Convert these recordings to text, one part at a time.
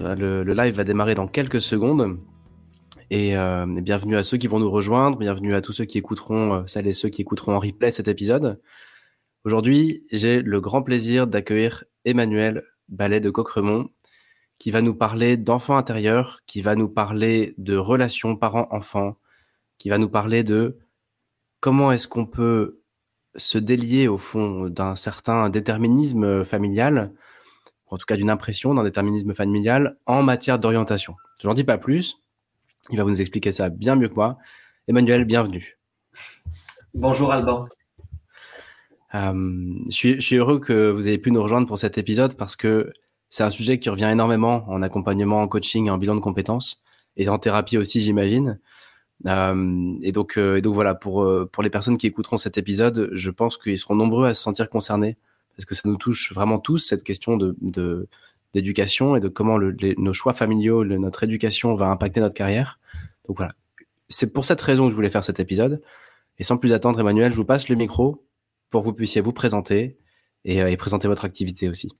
Euh, le, live va démarrer dans quelques secondes. Et, euh, bienvenue à ceux qui vont nous rejoindre, bienvenue à tous ceux qui écouteront, euh, celles et ceux qui écouteront en replay cet épisode. Aujourd'hui, j'ai le grand plaisir d'accueillir Emmanuel Ballet de Coqueremont, qui va nous parler d'enfants intérieurs, qui va nous parler de relations parents-enfants, qui va nous parler de comment est-ce qu'on peut se délier au fond d'un certain déterminisme familial en tout cas d'une impression d'un déterminisme familial en matière d'orientation. Je n'en dis pas plus, il va vous expliquer ça bien mieux que moi. Emmanuel, bienvenue. Bonjour Alban. Euh, je, suis, heureux que vous ayez pu nous rejoindre pour cet épisode parce que c'est un sujet qui revient énormément en accompagnement, en coaching, en bilan de compétences et en thérapie aussi, j'imagine. Euh, et, donc, euh, et donc voilà, pour, pour les personnes qui écouteront cet épisode, je pense qu'ils seront nombreux à se sentir concernés parce que ça nous touche vraiment tous, cette question de, d'éducation et de comment nos choix familiaux, notre éducation va impacter notre carrière? Donc voilà, c'est pour cette raison que je voulais faire cet épisode. Et sans plus attendre, Emmanuel, je vous passe le micro pour que vous puissiez vous présenter et, euh, présenter votre activité aussi.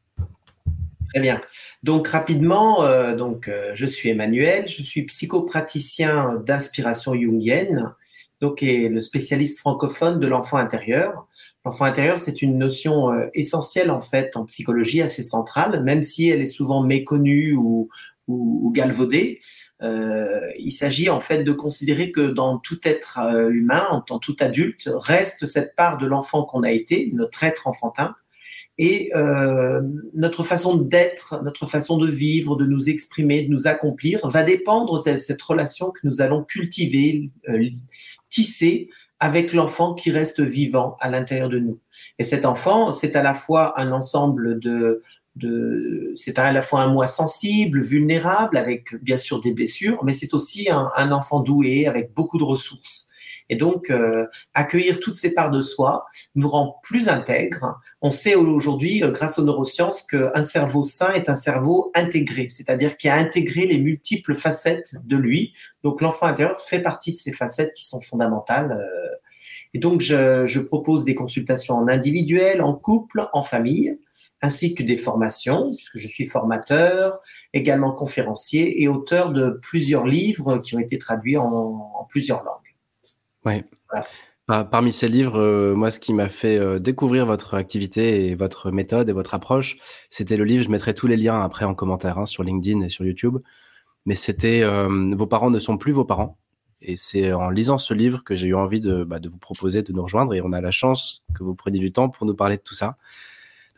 Très bien. Donc rapidement, euh, donc euh, je suis Emmanuel, je suis psychopraticien d'inspiration jungienne, donc et le spécialiste francophone de l'enfant intérieur. L'enfant intérieur, c'est une notion euh, essentielle en fait en psychologie, assez centrale, même si elle est souvent méconnue ou, galvaudée. Euh, il s'agit en fait de considérer que dans tout être euh, humain, dans tout adulte, reste cette part de l'enfant qu'on a été, notre être enfantin, et notre façon d'être, notre façon de vivre, de nous exprimer, de nous accomplir, va dépendre de cette relation que nous allons cultiver, tisser avec l'enfant qui reste vivant à l'intérieur de nous. Et cet enfant, c'est à la fois un ensemble de, c'est à la fois un moi sensible, vulnérable, avec bien sûr des blessures, mais c'est aussi un, enfant doué avec beaucoup de ressources. Et donc, euh, accueillir toutes ces parts de soi nous rend plus intègres. On sait aujourd'hui, euh, grâce aux neurosciences, qu'un cerveau sain est un cerveau intégré, c'est-à-dire qui a intégré les multiples facettes de lui. Donc, l'enfant intérieur fait partie de ces facettes qui sont fondamentales. Euh. Et donc, je, je propose des consultations en individuel, en couple, en famille ainsi que des formations, puisque je suis formateur, également conférencier et auteur de plusieurs livres qui ont été traduits en, en plusieurs langues. Ouais. Parmi ces livres, euh, moi, ce qui m'a fait euh, découvrir votre activité et votre méthode et votre approche, c'était le livre. Je mettrai tous les liens après en commentaire hein, sur LinkedIn et sur YouTube. Mais c'était euh, Vos parents ne sont plus vos parents. Et c'est en lisant ce livre que j'ai eu envie de, bah, de vous proposer de nous rejoindre. Et on a la chance que vous preniez du temps pour nous parler de tout ça.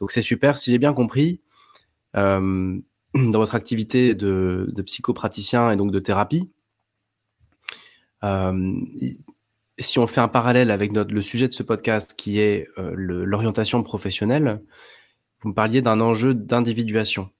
Donc c'est super. Si j'ai bien compris, dans votre activité de, de, psychopraticien et donc de thérapie, si on fait un parallèle avec notre, le sujet de ce podcast qui est euh, l'orientation professionnelle, vous me parliez d'un enjeu d'individuation.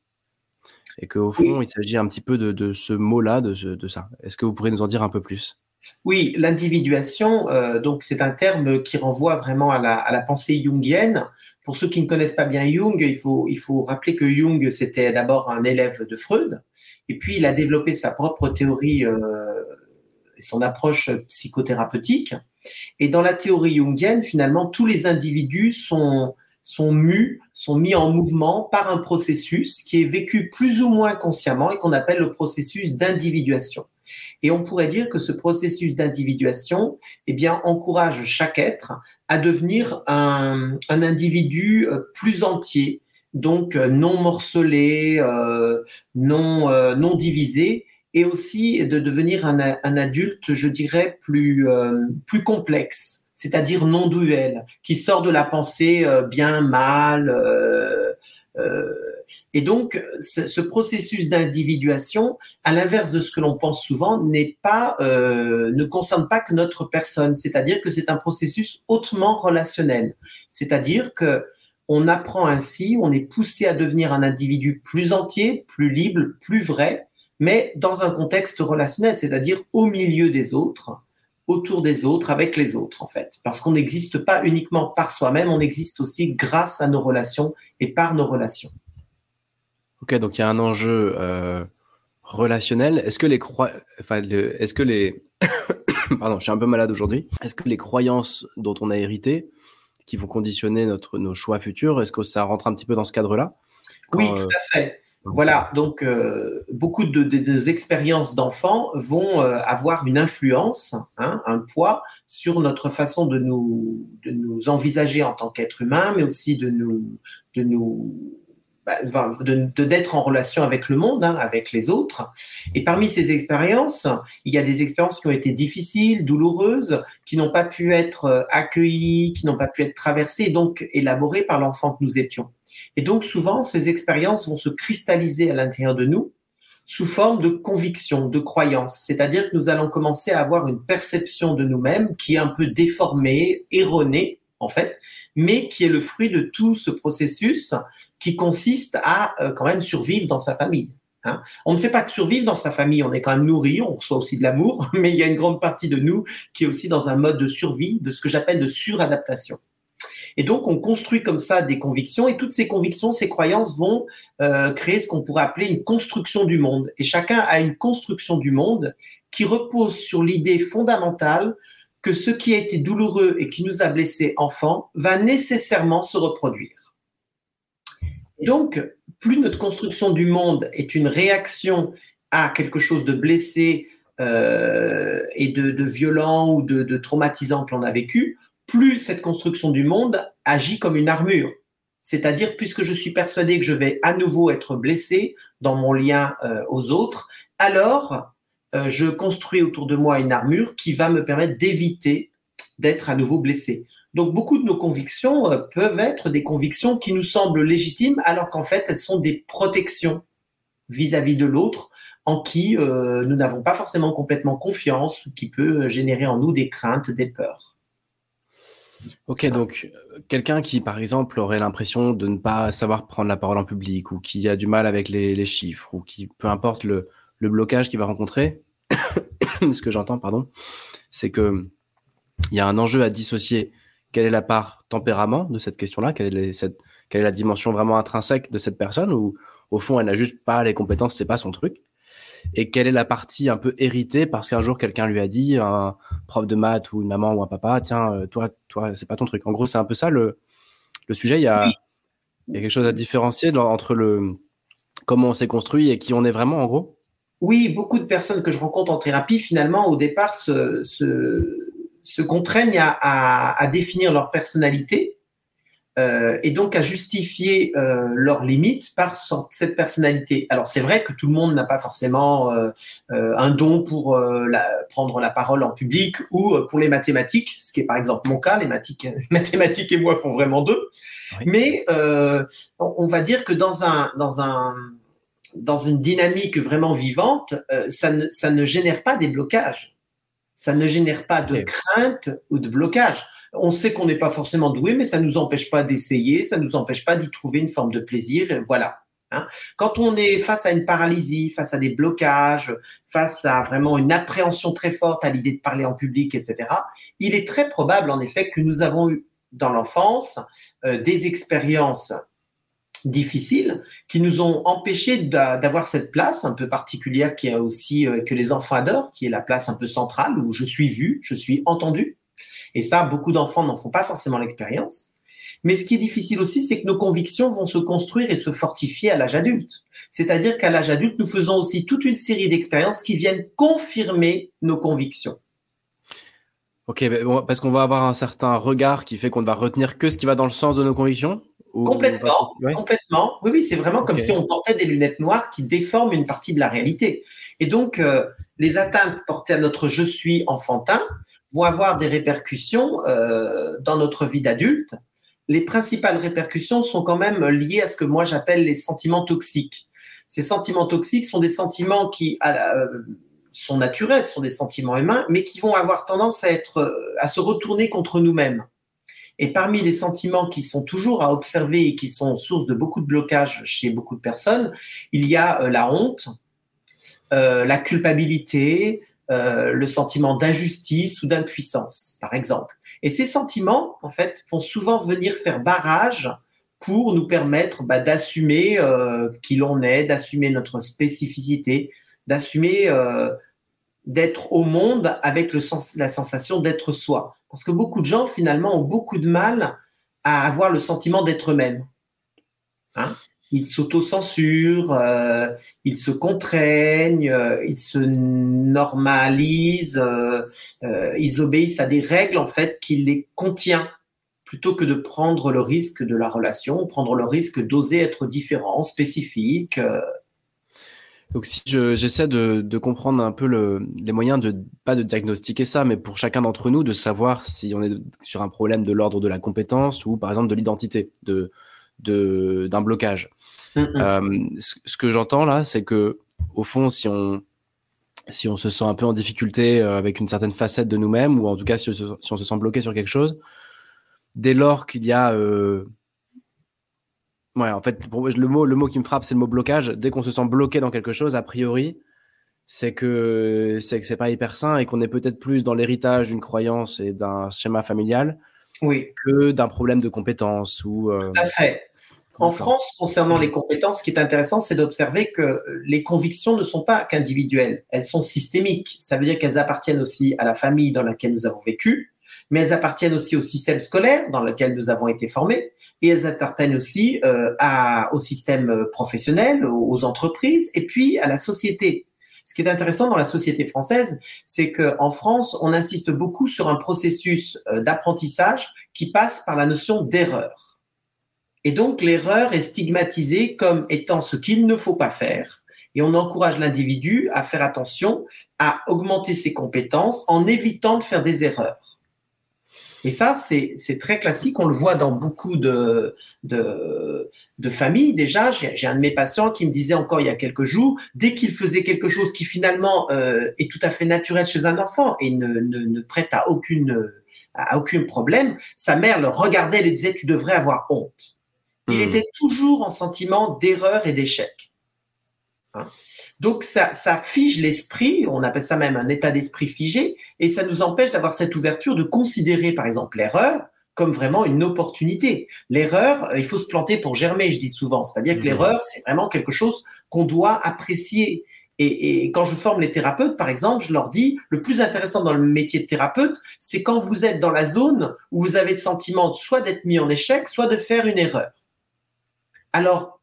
Et qu'au fond, il s'agit un petit peu de, de ce mot-là, de, de, ça. Est-ce que vous pourriez nous en dire un peu plus? Oui, l'individuation, euh, donc c'est un terme qui renvoie vraiment à la, à la, pensée jungienne. Pour ceux qui ne connaissent pas bien Jung, il faut, il faut rappeler que Jung, c'était d'abord un élève de Freud, et puis il a développé sa propre théorie euh, son approche psychothérapeutique. Et dans la théorie jungienne, finalement, tous les individus sont, sont mus, sont mis en mouvement par un processus qui est vécu plus ou moins consciemment et qu'on appelle le processus d'individuation. Et on pourrait dire que ce processus d'individuation, eh bien, encourage chaque être à devenir un, individu euh, plus entier, donc euh, non morcelé, euh, non, non divisé, et aussi de devenir un, adulte, je dirais, plus, euh, plus complexe, c'est-à-dire non duel, qui sort de la pensée euh, bien, mal. Euh, et donc, ce, processus d'individuation, à l'inverse de ce que l'on pense souvent, n'est pas, ne concerne pas que notre personne. C'est-à-dire que c'est un processus hautement relationnel. C'est-à-dire que on apprend ainsi, on est poussé à devenir un individu plus entier, plus libre, plus vrai, mais dans un contexte relationnel, c'est-à-dire au milieu des autres, autour des autres, avec les autres, en fait. Parce qu'on n'existe pas uniquement par soi-même, on existe aussi grâce à nos relations et par nos relations. Ok, donc il y a un enjeu euh, relationnel. Est-ce que les enfin, est-ce que les, pardon, je suis un peu malade aujourd'hui. Est-ce que les croyances dont on a hérité, qui vont conditionner notre nos choix futurs, est-ce que ça rentre un petit peu dans ce cadre-là? Oui, tout à fait. Voilà, donc euh, beaucoup de, des expériences d'enfants vont euh, avoir une influence, hein, un poids sur notre façon de nous, de nous envisager en tant qu'être humain, mais aussi de nous, de nous bah, de d'être en relation avec le monde, hein, avec les autres. Et parmi ces expériences, il y a des expériences qui ont été difficiles, douloureuses, qui n'ont pas pu être euh, accueillies, qui n'ont pas pu être traversées, donc élaborées par l'enfant que nous étions. Et donc souvent, ces expériences vont se cristalliser à l'intérieur de nous sous forme de conviction, de croyance. C'est-à-dire que nous allons commencer à avoir une perception de nous-mêmes qui est un peu déformée, erronée, en fait, mais qui est le fruit de tout ce processus qui consiste à euh, quand même survivre dans sa famille. Hein. On ne fait pas que survivre dans sa famille, on est quand même nourri, on reçoit aussi de l'amour, mais il y a une grande partie de nous qui est aussi dans un mode de survie, de ce que j'appelle de suradaptation. Et donc, on construit comme ça des convictions et toutes ces convictions, ces croyances vont euh, créer ce qu'on pourrait appeler une construction du monde. Et chacun a une construction du monde qui repose sur l'idée fondamentale que ce qui a été douloureux et qui nous a blessés enfants va nécessairement se reproduire. Donc, plus notre construction du monde est une réaction à quelque chose de blessé euh, et de, violent ou de, de traumatisant que l'on a vécu, plus cette construction du monde agit comme une armure. C'est-à-dire, puisque je suis persuadé que je vais à nouveau être blessé dans mon lien euh, aux autres, alors euh, je construis autour de moi une armure qui va me permettre d'éviter d'être à nouveau blessé. Donc beaucoup de nos convictions euh, peuvent être des convictions qui nous semblent légitimes alors qu'en fait elles sont des protections vis-à-vis de l'autre en qui nous n'avons pas forcément complètement confiance ou qui peut générer en nous des craintes, des peurs. Ok, donc euh, quelqu'un qui, par exemple, aurait l'impression de ne pas savoir prendre la parole en public ou qui a du mal avec les, chiffres ou qui, peu importe le, blocage qu'il va rencontrer, ce que j'entends, pardon, c'est que il y a un enjeu à dissocier. Quelle est la part tempérament de cette question-là quelle, quelle est la dimension vraiment intrinsèque de cette personne ou au fond, elle n'a juste pas les compétences, c'est pas son truc et quelle est la partie un peu héritée parce qu'un jour quelqu'un lui a dit, un prof de maths ou une maman ou un papa, tiens, euh, toi, toi, c'est pas ton truc. En gros, c'est un peu ça le, le sujet. Il y, a, il y a quelque chose à différencier entre le comment on s'est construit et qui on est vraiment, en gros? Oui, beaucoup de personnes que je rencontre en thérapie, finalement, au départ, se, se, se contraignent à, à définir leur personnalité euh, et donc à justifier euh, leurs limites par cette personnalité. Alors c'est vrai que tout le monde n'a pas forcément euh, un don pour la, prendre la parole en public ou pour les mathématiques, ce qui est par exemple mon cas. Les mathématiques et moi font vraiment deux. Mais on, va dire que dans un dans un dans une dynamique vraiment vivante, ça ne ça ne génère pas des blocages. Ça ne génère pas de crainte ou de blocage on sait qu'on n'est pas forcément doué, mais ça ne nous empêche pas d'essayer, ça ne nous empêche pas d'y trouver une forme de plaisir. Voilà. Hein. Quand on est face à une paralysie, face à des blocages, face à vraiment une appréhension très forte à l'idée de parler en public, etc., il est très probable en effet que nous avons eu dans l'enfance euh, des expériences difficiles qui nous ont empêchés d'avoir cette place un peu particulière qui est aussi euh, que les enfants adorent, qui est la place un peu centrale où je suis vu, je suis entendu. Et ça, beaucoup d'enfants n'en font pas forcément l'expérience. Mais ce qui est difficile aussi, c'est que nos convictions vont se construire et se fortifier à l'âge adulte. C'est-à-dire qu'à l'âge adulte, nous faisons aussi toute une série d'expériences qui viennent confirmer nos convictions. Ok, parce qu'on va avoir un certain regard qui fait qu'on ne va retenir que ce qui va dans le sens de nos convictions? Complètement, complètement. Oui, oui, c'est vraiment comme si on portait des lunettes noires qui déforment une partie de la réalité. Et donc, euh, les atteintes portées à notre je suis enfantin vont avoir des répercussions euh, dans notre vie d'adulte. Les principales répercussions sont quand même liées à ce que moi j'appelle les sentiments toxiques. Ces sentiments toxiques sont des sentiments qui euh, sont naturels, sont des sentiments humains, mais qui vont avoir tendance euh, à se retourner contre nous-mêmes. Et parmi les sentiments qui sont toujours à observer et qui sont source de beaucoup de blocages chez beaucoup de personnes, il y a la honte, la culpabilité, le sentiment d'injustice ou d'impuissance, par exemple. Et ces sentiments, en fait, vont souvent venir faire barrage pour nous permettre bah, d'assumer euh, qui l'on est, d'assumer notre spécificité, d'assumer euh, d'être au monde avec le sens, la sensation d'être soi. Parce que beaucoup de gens, finalement, ont beaucoup de mal à avoir le sentiment d'être eux-mêmes. Hein? Ils s'autocensurent, euh, ils se contraignent, euh, ils se normalisent, euh, euh, ils obéissent à des règles en fait qui les contient plutôt que de prendre le risque de la relation, prendre le risque d'oser être différent, spécifique. Donc si j'essaie de, comprendre un peu le, les moyens de pas de diagnostiquer ça, mais pour chacun d'entre nous de savoir si on est sur un problème de l'ordre de la compétence ou par exemple de l'identité, de d'un blocage. Mm, mm. Euh, ce, que j'entends là, c'est que au fond, si on si on se sent un peu en difficulté euh, avec une certaine facette de nous-mêmes, ou en tout cas si, si, on se sent bloqué sur quelque chose, dès lors qu'il y a euh... Ouais, en fait, le mot, le mot qui me frappe, c'est le mot blocage. Dès qu'on se sent bloqué dans quelque chose, a priori, c'est que c'est que c'est pas hyper sain et qu'on est peut-être plus dans l'héritage d'une croyance et d'un schéma familial oui. que d'un problème de compétence ou. Euh... Tout à fait. En France, concernant les compétences, ce qui est intéressant, c'est d'observer que les convictions ne sont pas qu'individuelles, elles sont systémiques. Ça veut dire qu'elles appartiennent aussi à la famille dans laquelle nous avons vécu, mais elles appartiennent aussi au système scolaire dans lequel nous avons été formés, et elles appartiennent aussi euh, à, au système professionnel, aux entreprises, et puis à la société. Ce qui est intéressant dans la société française, c'est qu'en France, on insiste beaucoup sur un processus euh, d'apprentissage qui passe par la notion d'erreur. Et donc, l'erreur est stigmatisée comme étant ce qu'il ne faut pas faire. Et on encourage l'individu à faire attention, à augmenter ses compétences en évitant de faire des erreurs. Et ça, c'est très classique. On le voit dans beaucoup de, familles. Déjà, j'ai un de mes patients qui me disait encore il y a quelques jours, dès qu'il faisait quelque chose qui finalement euh, est tout à fait naturel chez un enfant et ne prête à aucune à aucun problème, sa mère le regardait et lui disait tu devrais avoir honte. Il hmm. était toujours en sentiment d'erreur et d'échec. Hein donc ça, ça fige l'esprit, on appelle ça même un état d'esprit figé, et ça nous empêche d'avoir cette ouverture de considérer par exemple l'erreur comme vraiment une opportunité. L'erreur, euh, il faut se planter pour germer, je dis souvent. C'est-à-dire que mmh. l'erreur, c'est vraiment quelque chose qu'on doit apprécier. Et, et, quand je forme les thérapeutes, par exemple, je leur dis, le plus intéressant dans le métier de thérapeute, c'est quand vous êtes dans la zone où vous avez le sentiment soit d'être mis en échec, soit de faire une erreur. Alors,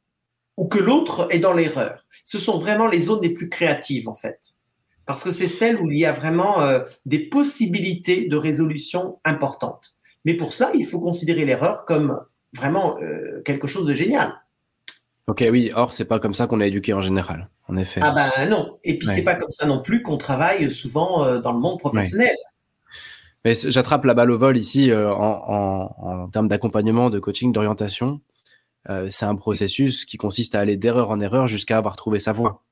ou que l'autre est dans l'erreur ce sont vraiment les zones les plus créatives en fait. Parce que c'est celles où il y a vraiment euh, des possibilités de résolution importantes. Mais pour cela, il faut considérer l'erreur comme vraiment euh, quelque chose de génial. Ok, oui. Or, c'est pas comme ça qu'on est éduqué en général, en effet. Ah ben non. Et puis c'est pas comme ça non plus qu'on travaille souvent euh, dans le monde professionnel. Mais j'attrape la balle au vol ici en, en, en termes d'accompagnement, de coaching, d'orientation. Euh, c'est un processus qui consiste à aller d'erreur en erreur jusqu'à avoir trouvé sa voie,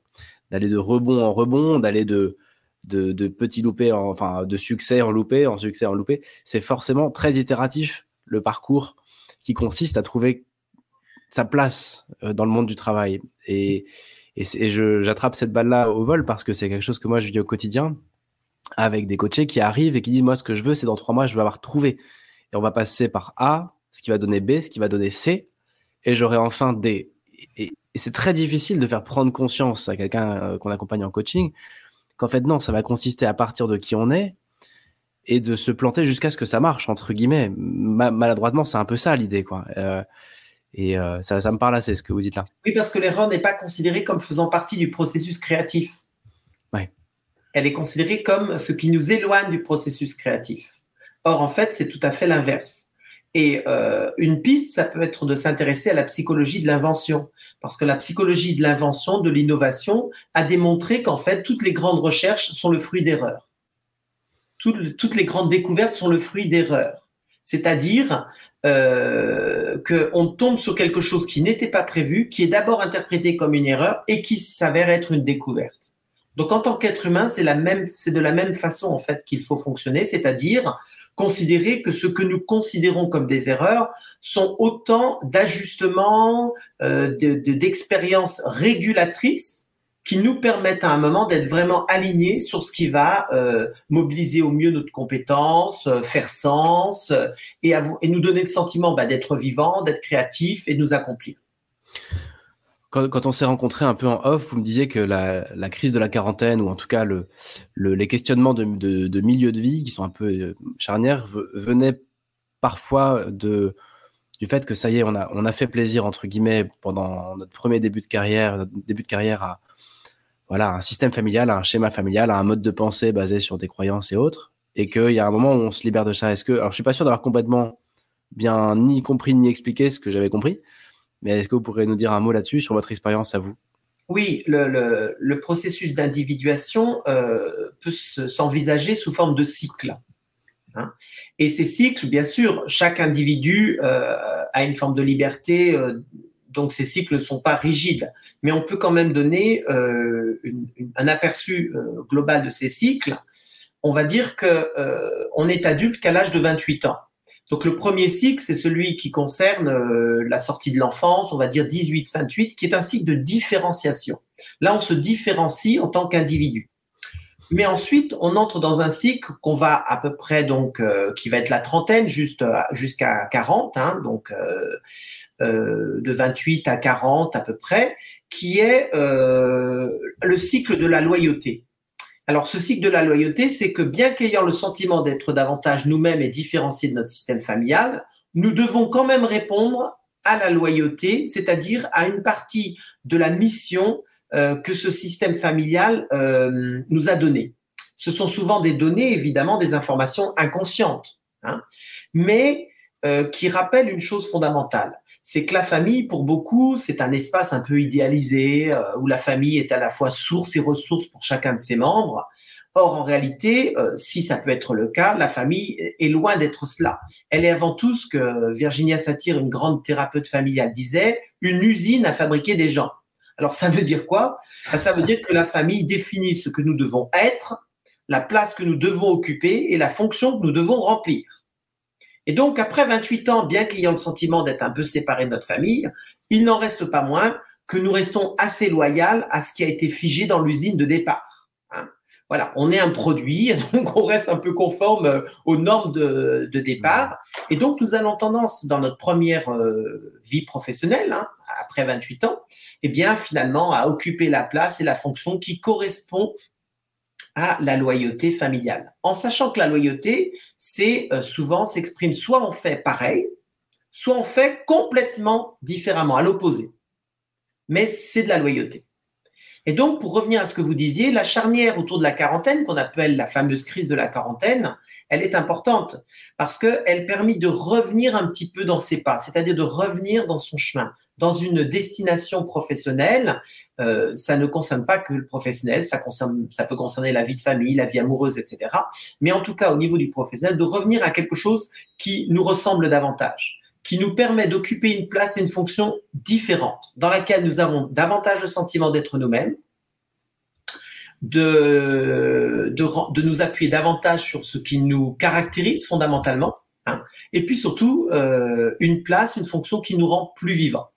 d'aller de rebond en rebond, d'aller de, de, de petits loupés, en, enfin de succès en loupé, en succès en loupé. C'est forcément très itératif le parcours qui consiste à trouver sa place euh, dans le monde du travail. Et, et, et j'attrape cette balle-là au vol parce que c'est quelque chose que moi je vis au quotidien avec des coachés qui arrivent et qui disent moi ce que je veux c'est dans trois mois je veux avoir trouvé et on va passer par A ce qui va donner B ce qui va donner C et j'aurai enfin des. Et, c'est très difficile de faire prendre conscience à quelqu'un euh, qu'on accompagne en coaching qu'en fait, non, ça va consister à partir de qui on est et de se planter jusqu'à ce que ça marche, entre guillemets. maladroitement, c'est un peu ça l'idée, quoi. Euh, et euh, ça, ça me parle assez, ce que vous dites là. Oui, parce que l'erreur n'est pas considérée comme faisant partie du processus créatif. Ouais. Elle est considérée comme ce qui nous éloigne du processus créatif. Or, en fait, c'est tout à fait l'inverse. Et euh, une piste, ça peut être de s'intéresser à la psychologie de l'invention, parce que la psychologie de l'invention, de l'innovation, a démontré qu'en fait, toutes les grandes recherches sont le fruit d'erreurs. Toutes, les grandes découvertes sont le fruit d'erreurs. C'est-à-dire euh, qu'on tombe sur quelque chose qui n'était pas prévu, qui est d'abord interprété comme une erreur et qui s'avère être une découverte. Donc en tant qu'être humain, c'est de la même façon en fait qu'il faut fonctionner, c'est-à-dire considérer que ce que nous considérons comme des erreurs sont autant d'ajustements, euh, d'expériences régulatrices qui nous permettent à un moment d'être vraiment alignés sur ce qui va euh, mobiliser au mieux notre compétence, euh, faire sens euh, et, nous donner le sentiment bah, d'être vivant, d'être créatif et de nous accomplir. Quand, on s'est rencontré un peu en off, vous me disiez que la, crise de la quarantaine, ou en tout cas le, le les questionnements de, de, de, milieu de vie qui sont un peu charnières, venaient parfois de, du fait que ça y est, on a, fait plaisir, entre guillemets, pendant notre premier début de carrière, début de carrière à, voilà, un système familial, un schéma familial, un mode de pensée basé sur des croyances et autres, et qu'il y a un moment où on se libère de ça. Est-ce que, alors je suis pas sûr d'avoir complètement bien ni compris ni expliqué ce que j'avais compris, mais est-ce que vous pourriez nous dire un mot là-dessus sur votre expérience à vous? Oui, le, processus d'individuation euh, peut s'envisager sous forme de cycle. Hein. Et ces cycles, bien sûr, chaque individu euh, a une forme de liberté euh, donc ces cycles ne sont pas rigides, mais on peut quand même donner un aperçu global de ces cycles. On va dire que euh, on est adulte qu'à l'âge de 28 ans. Donc le premier cycle, c'est celui qui concerne euh, la sortie de l'enfance, on va dire 18-28, qui est un cycle de différenciation. Là, on se différencie en tant qu'individu. Mais ensuite, on entre dans un cycle qu'on va à peu près donc euh, qui va être la trentaine juste jusqu'à 40, hein, donc euh, euh, de 28 à 40 à peu près, qui est euh, le cycle de la loyauté. Alors, ce cycle de la loyauté, c'est que bien qu'ayant le sentiment d'être davantage nous-mêmes et différenciés de notre système familial, nous devons quand même répondre à la loyauté, c'est-à-dire à une partie de la mission euh, que ce système familial euh, nous a donnée. Ce sont souvent des données, évidemment, des informations inconscientes, hein, mais euh, qui rappellent une chose fondamentale c'est que la famille, pour beaucoup, c'est un espace un peu idéalisé, euh, où la famille est à la fois source et ressource pour chacun de ses membres. Or, en réalité, euh, si ça peut être le cas, la famille est loin d'être cela. Elle est avant tout ce que Virginia Satir, une grande thérapeute familiale, disait, une usine à fabriquer des gens. Alors, ça veut dire quoi? Ben, Ça veut dire que la famille définit ce que nous devons être, la place que nous devons occuper et la fonction que nous devons remplir. Et donc, après 28 ans, bien qu'ayant le sentiment d'être un peu séparés de notre famille, il n'en reste pas moins que nous restons assez loyaux à ce qui a été figé dans l'usine de départ. Hein. voilà, on est un produit, donc on reste un peu conforme euh, aux normes de, de départ. Et donc, nous allons tendance, dans notre première euh, vie professionnelle, hein, après 28 ans, eh bien, finalement, à occuper la place et la fonction qui correspond à la loyauté familiale. En sachant que la loyauté, c'est euh, souvent s'exprime soit on fait pareil, soit on fait complètement différemment, à l'opposé. Mais c'est de la loyauté. Et donc, pour revenir à ce que vous disiez, la charnière autour de la quarantaine, qu'on appelle la fameuse crise de la quarantaine, elle est importante parce qu'elle permet de revenir un petit peu dans ses pas, c'est-à-dire de revenir dans son chemin, dans une destination professionnelle. Euh, ça ne concerne pas que le professionnel, ça, concerne, ça peut concerner la vie de famille, la vie amoureuse, etc. Mais en tout cas, au niveau du professionnel, de revenir à quelque chose qui nous ressemble davantage qui nous permet d'occuper une place et une fonction différente, dans laquelle nous avons davantage le sentiment d'être nous-mêmes, de, nous appuyer davantage sur ce qui nous caractérise fondamentalement, hein, et puis surtout euh, une place, une fonction qui nous rend plus vivants.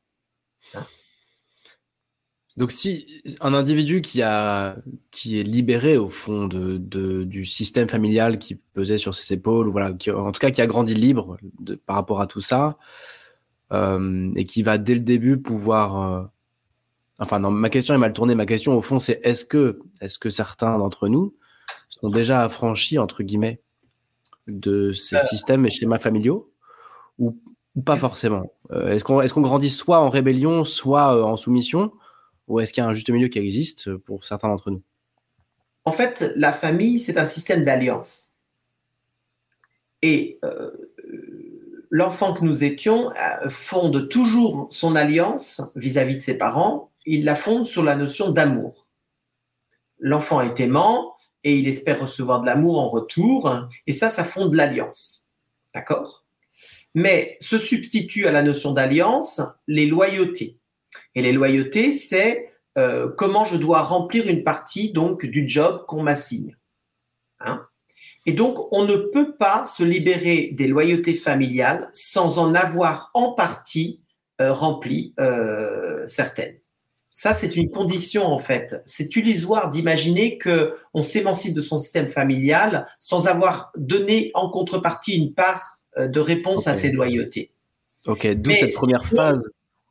Donc si un individu qui a qui est libéré au fond de, de du système familial qui pesait sur ses épaules, ou voilà, qui, en tout cas qui a grandi libre de, par rapport à tout ça, euh, et qui va dès le début pouvoir, euh, enfin non, ma question est mal tournée. Ma question au fond c'est est-ce que est-ce que certains d'entre nous sont déjà affranchis entre guillemets de ces euh. systèmes et schémas familiaux ou, pas forcément? Euh, Est-ce qu'on est-ce qu'on grandit soit en rébellion, soit euh, en soumission? Ou est-ce qu'il y a un juste milieu qui existe pour certains d'entre nous? En fait, la famille, c'est un système d'alliance. Et euh, l'enfant que nous étions euh, fonde toujours son alliance vis-à-vis -vis de ses parents. Il la fonde sur la notion d'amour. L'enfant est aimant et il espère recevoir de l'amour en retour. Et ça, ça fonde l'alliance. D'accord? Mais se substitue à la notion d'alliance les loyautés. Et les loyautés, c'est euh, comment je dois remplir une partie donc du job qu'on m'assigne. Hein et donc, on ne peut pas se libérer des loyautés familiales sans en avoir en partie euh, rempli euh, certaines. Ça, c'est une condition en fait. C'est illusoire d'imaginer que on s'émancipe de son système familial sans avoir donné en contrepartie une part de réponse à ses loyautés. Ok, d'où cette première phase.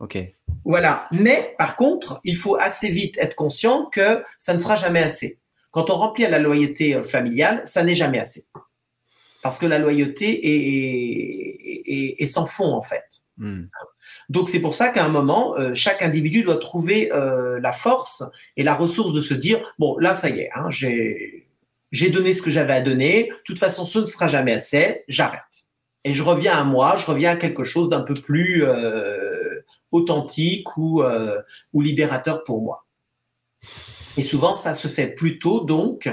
Ok. Voilà. Mais par contre, il faut assez vite être conscient que ça ne sera jamais assez. Quand on remplit à la loyauté euh, familiale, ça n'est jamais assez. Parce que la loyauté est, sans fond en fait. Hmm. Donc c'est pour ça qu'à un moment, euh, chaque individu doit trouver euh, la force et la ressource de se dire bon là ça y est, hein, j'ai j'ai donné ce que j'avais à donner. De toute façon, ce ne sera jamais assez. J'arrête et je reviens à moi. Je reviens à quelque chose d'un peu plus euh, authentique ou ou libérateur pour moi. Et souvent, ça se fait plutôt donc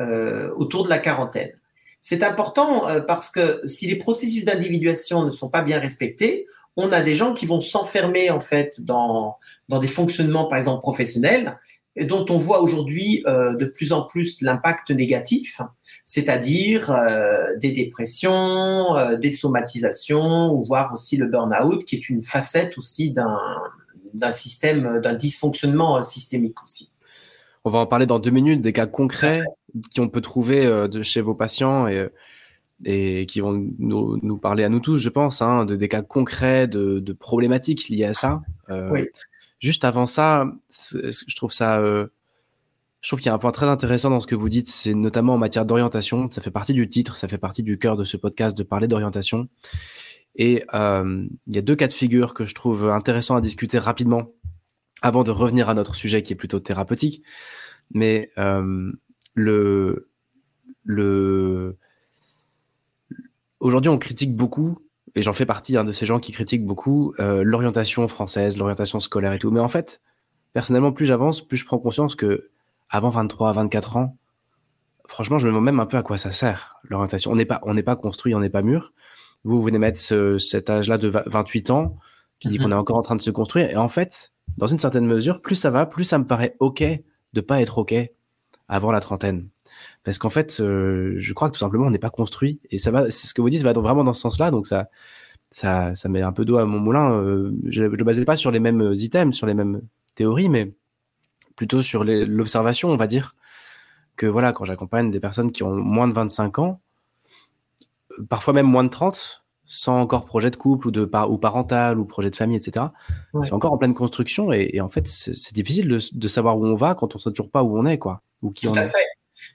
autour de la quarantaine. C'est important parce que si les processus d'individuation ne sont pas bien respectés, on a des gens qui vont s'enfermer en fait dans, dans des fonctionnements, par exemple professionnels, dont on voit aujourd'hui euh, de plus en plus l'impact négatif, c'est-à-dire euh, des dépressions, euh, des somatisations, ou voire aussi le burn-out, qui est une facette aussi d'un d'un système, d'un dysfonctionnement systémique aussi. On va en parler dans deux minutes, des cas concrets qu'on peut trouver de chez vos patients et et qui vont nous, nous, parler à nous tous, je pense, hein, de des cas concrets, de, de problématiques liées à ça. Oui. Juste avant ça, je trouve ça, euh, je trouve qu'il y a un point très intéressant dans ce que vous dites, c'est notamment en matière d'orientation. Ça fait partie du titre, ça fait partie du cœur de ce podcast de parler d'orientation. Et euh, il y a deux cas de figure que je trouve intéressants à discuter rapidement avant de revenir à notre sujet qui est plutôt thérapeutique. Mais euh, le le Aujourd'hui, on critique beaucoup, et j'en fais partie hein, de ces gens qui critiquent beaucoup, euh, l'orientation française, l'orientation scolaire et tout. Mais en fait, personnellement, plus j'avance, plus je prends conscience que avant 23, 24 ans, franchement, je me demande même un peu à quoi ça sert, l'orientation. On n'est pas, on n'est pas construit, on n'est pas mûr. Vous, venez mettre cet âge-là de 28 ans, qui dit mhm. qu'on est encore en train de se construire. Et en fait, dans une certaine mesure, plus ça va, plus ça me paraît OK de pas être OK avant la trentaine parce qu'en fait, euh, je crois que tout simplement, on n'est pas construit. Et ça va, c'est ce que vous dites, va vraiment dans ce sens-là. Donc ça, ça, ça met un peu d'eau à mon moulin. Euh, je ne le basais pas sur les mêmes items, sur les mêmes théories, mais plutôt sur l'observation, on va dire. Que voilà, quand j'accompagne des personnes qui ont moins de 25 ans, parfois même moins de 30, sans encore projet de couple ou de ou parental ou projet de famille, etc. C'est encore en pleine construction et, en fait, c'est difficile de, de, savoir où on va quand on ne sait toujours pas où on est, quoi, ou qui on est. Fait.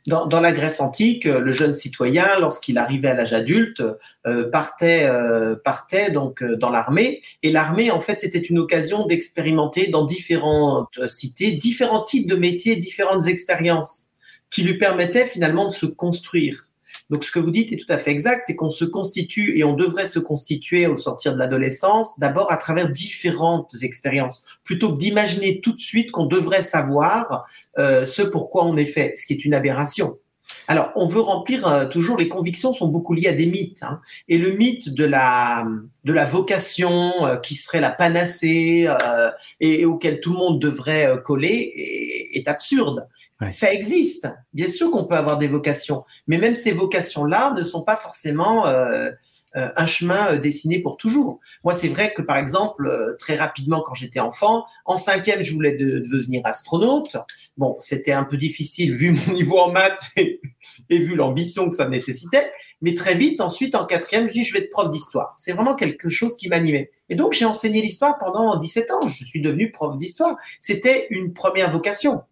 Dans, la Grèce antique, euh, le jeune citoyen, lorsqu'il arrivait à l'âge adulte, euh, partait, euh, partait donc dans l'armée. Et l'armée, en fait, c'était une occasion d'expérimenter dans différentes cités différents types de métiers, différentes expériences qui lui permettaient finalement de se construire. Donc, ce que vous dites est tout à fait exact, c'est qu'on se constitue et on devrait se constituer au sortir de l'adolescence, d'abord à travers différentes expériences, plutôt que d'imaginer tout de suite qu'on devrait savoir euh, ce pourquoi on est fait, ce qui est une aberration. Alors, on veut remplir euh, toujours, les convictions sont beaucoup liées à des mythes. Hein, et le mythe de la, de la vocation euh, qui serait la panacée euh, et, auquel tout le monde devrait coller est, est absurde. Ça existe. Bien sûr qu'on peut avoir des vocations, mais même ces vocations-là ne sont pas forcément euh, un chemin euh, dessiné pour toujours. Moi, c'est vrai que par exemple, très rapidement, quand j'étais enfant, en cinquième, je voulais devenir astronaute. Bon, c'était un peu difficile vu mon niveau en maths et, vu l'ambition que ça nécessitait. Mais très vite, ensuite, en quatrième, je dis, je vais être prof d'histoire. C'est vraiment quelque chose qui m'animait. Et donc, j'ai enseigné l'histoire pendant 17 ans. Je suis devenu prof d'histoire. C'était une première vocation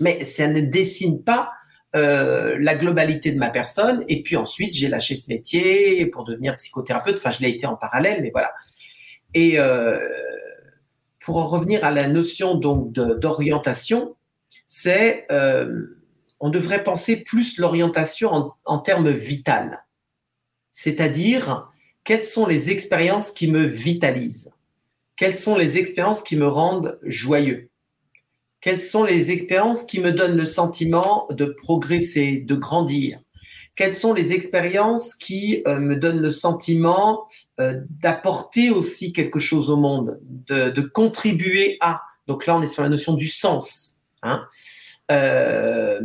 mais ça ne dessine pas euh, la globalité de ma personne. Et puis ensuite, j'ai lâché ce métier pour devenir psychothérapeute. Enfin, je l'ai été en parallèle, mais voilà. Et euh, pour en revenir à la notion donc d'orientation, c'est euh, on devrait penser plus l'orientation en, en termes vital, c'est-à-dire quelles sont les expériences qui me vitalisent, quelles sont les expériences qui me rendent joyeux, quelles sont les expériences qui me donnent le sentiment de progresser, de grandir? Quelles sont les expériences qui euh, me donnent le sentiment euh, d'apporter aussi quelque chose au monde, de, contribuer à? Donc là, on est sur la notion du sens. Hein euh,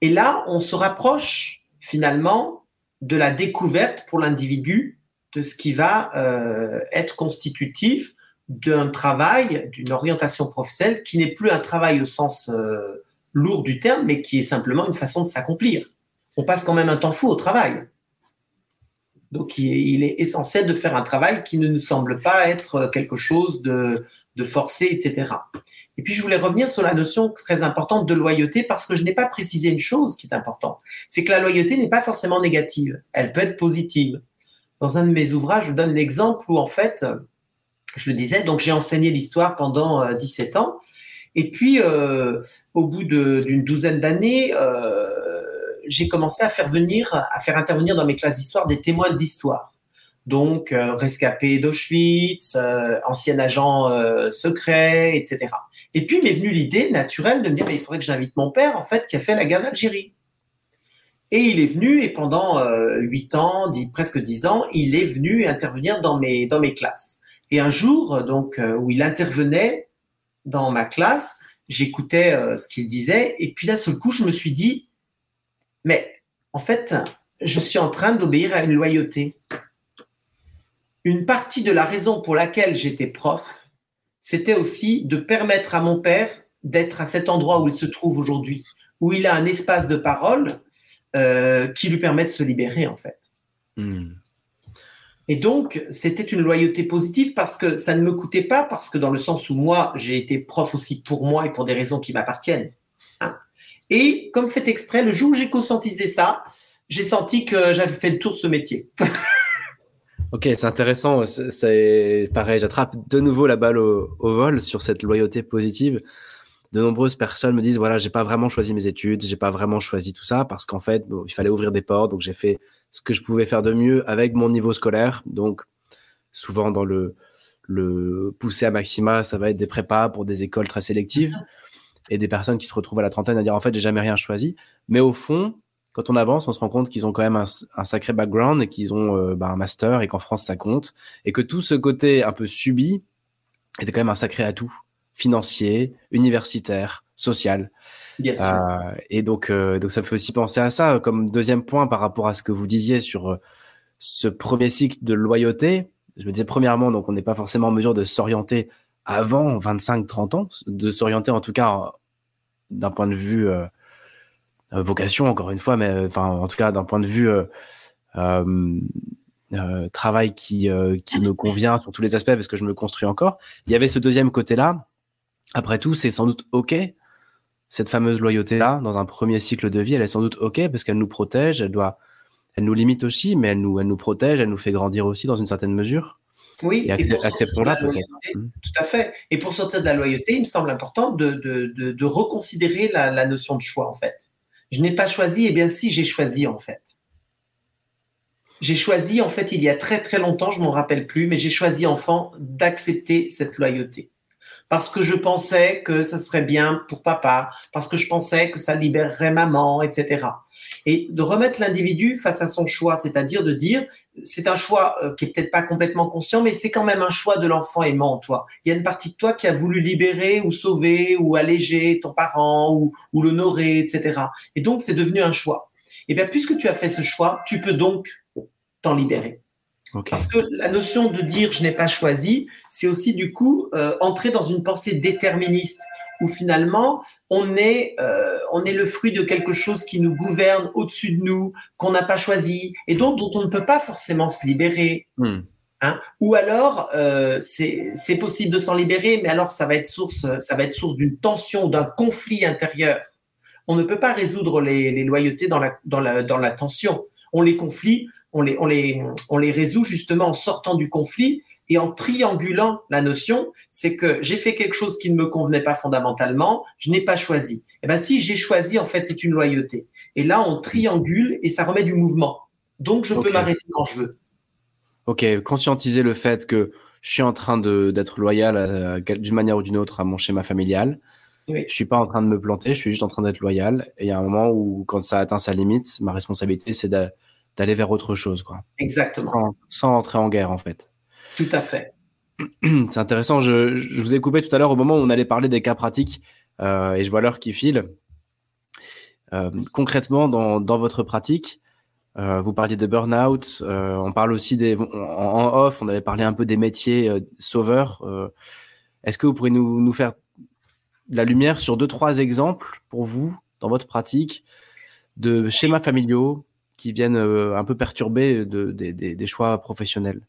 et là, on se rapproche finalement de la découverte pour l'individu de ce qui va être constitutif d'un travail, d'une orientation professionnelle qui n'est plus un travail au sens euh, lourd du terme, mais qui est simplement une façon de s'accomplir. On passe quand même un temps fou au travail. Donc il est essentiel de faire un travail qui ne nous semble pas être quelque chose de, de forcé, etc. Et puis je voulais revenir sur la notion très importante de loyauté parce que je n'ai pas précisé une chose qui est importante, c'est que la loyauté n'est pas forcément négative, elle peut être positive. Dans un de mes ouvrages, je donne l'exemple où en fait, je le disais, donc j'ai enseigné l'histoire pendant 17 euh, ans, et puis euh, au bout d'une douzaine d'années, euh, j'ai commencé à faire venir, à faire intervenir dans mes classes d'histoire des témoins d'histoire. Donc, euh, rescapé d'Auschwitz, euh, ancien agent euh, secret, etc. Et puis m'est venue l'idée naturelle de me dire, mais il faudrait que j'invite mon père, en fait, qui a fait la guerre d'Algérie. Et il est venu, et pendant huit ans, presque dix ans, il est venu intervenir dans mes, dans mes classes. Et un jour, donc, où il intervenait dans ma classe, j'écoutais ce qu'il disait, et puis là, seul coup, je me suis dit, mais en fait, je suis en train d'obéir à une loyauté. Une partie de la raison pour laquelle j'étais prof, c'était aussi de permettre à mon père d'être à cet endroit où il se trouve aujourd'hui, où il a un espace de parole euh, qui lui permet de se libérer, en fait. Hmm. Et donc, c'était une loyauté positive parce que ça ne me coûtait pas, parce que dans le sens où moi, j'ai été prof aussi pour moi et pour des raisons qui m'appartiennent. Et comme fait exprès, le jour où j'ai conscientisé ça, j'ai senti que j'avais fait le tour de ce métier. ok, c'est intéressant. C'est pareil, j'attrape de nouveau la balle au, vol sur cette loyauté positive. De nombreuses personnes me disent voilà, j'ai pas vraiment choisi mes études, j'ai pas vraiment choisi tout ça parce qu'en fait, il fallait ouvrir des portes, donc j'ai fait ce que je pouvais faire de mieux avec mon niveau scolaire. Donc, souvent dans le le pousser à maxima, ça va être des prépas pour des écoles très sélectives et des personnes qui se retrouvent à la trentaine à dire en fait j'ai jamais rien choisi. Mais au fond, quand on avance, on se rend compte qu'ils ont quand même un, sacré background et qu'ils ont euh, bah, un master et qu'en France ça compte et que tout ce côté un peu subi était quand même un sacré atout financier, universitaire, social. Euh, et donc, euh, donc ça me fait aussi penser à ça comme deuxième point par rapport à ce que vous disiez sur ce premier cycle de loyauté. Je me disais premièrement, donc on n'est pas forcément en mesure de s'orienter avant 25-30 ans, de s'orienter en tout cas d'un point de vue euh, euh, vocation, encore une fois, mais euh, enfin, en tout cas, d'un point de vue travail qui, qui me convient sur tous les aspects parce que je me construis encore. Il y avait ce deuxième côté-là. Après tout, c'est sans doute OK. Cette fameuse loyauté-là, dans un premier cycle de vie, elle est sans doute OK parce qu'elle nous protège, elle doit, elle nous limite aussi, mais elle nous, elle nous protège, elle nous fait grandir aussi dans une certaine mesure. Oui, acceptons-la peut-être. Mmh. Tout à fait. Et pour sortir de la loyauté, il me semble important de, de, de, reconsidérer la, la, notion de choix, en fait. Je n'ai pas choisi, eh bien si, j'ai choisi, en fait. J'ai choisi, en fait, il y a très très longtemps, je m'en rappelle plus, mais j'ai choisi, enfant, d'accepter cette loyauté. Parce que je pensais que ça serait bien pour papa, parce que je pensais que ça libérerait maman, etc et de remettre l'individu face à son choix, c'est-à-dire de dire, c'est un choix euh, qui est peut-être pas complètement conscient, mais c'est quand même un choix de l'enfant aimant en toi. Il y a une partie de toi qui a voulu libérer ou sauver ou alléger ton parent ou, ou l'honorer, etc. Et donc, c'est devenu un choix. Et bien, puisque tu as fait ce choix, tu peux donc t'en libérer. Parce que la notion de dire je n'ai pas choisi, c'est aussi du coup euh, entrer dans une pensée déterministe où finalement on est, euh, on est le fruit de quelque chose qui nous gouverne au-dessus de nous, qu'on n'a pas choisi et dont, dont on ne peut pas forcément se libérer. Hmm. Hein? Ou alors, euh, c'est possible de s'en libérer, mais alors ça va être source, ça va être source d'une tension, d'un conflit intérieur. On ne peut pas résoudre les, les loyautés dans la, dans, la, dans la tension. On les conflits, on les, on les, on les résout justement en sortant du conflit et en triangulant la notion, c'est que j'ai fait quelque chose qui ne me convenait pas fondamentalement, je n'ai pas choisi. Et eh ben si j'ai choisi, en fait, c'est une loyauté. Et là, on triangule et ça remet du mouvement. Donc, je peux m'arrêter quand je veux. Ok, conscientiser le fait que je suis en train d'être loyal d'une manière ou d'une autre à mon schéma familial. Oui. Je suis pas en train de me planter, je suis juste en train d'être loyal. Et il y a un moment où, quand ça atteint sa limite, ma responsabilité, c'est d'aller vers autre chose, quoi. Exactement. Sans, sans entrer en guerre, en fait. Tout à fait. C'est intéressant. Je, vous ai coupé tout à l'heure au moment où on allait parler des cas pratiques euh, et je vois l'heure qui file. Euh, concrètement, dans, votre pratique, vous parliez de burn-out. on parle aussi des en, off. On avait parlé un peu des métiers sauveurs. Est-ce que vous pourriez nous, nous faire de la lumière sur deux trois exemples pour vous dans votre pratique de schémas familiaux qui viennent un peu perturber de, des choix professionnels.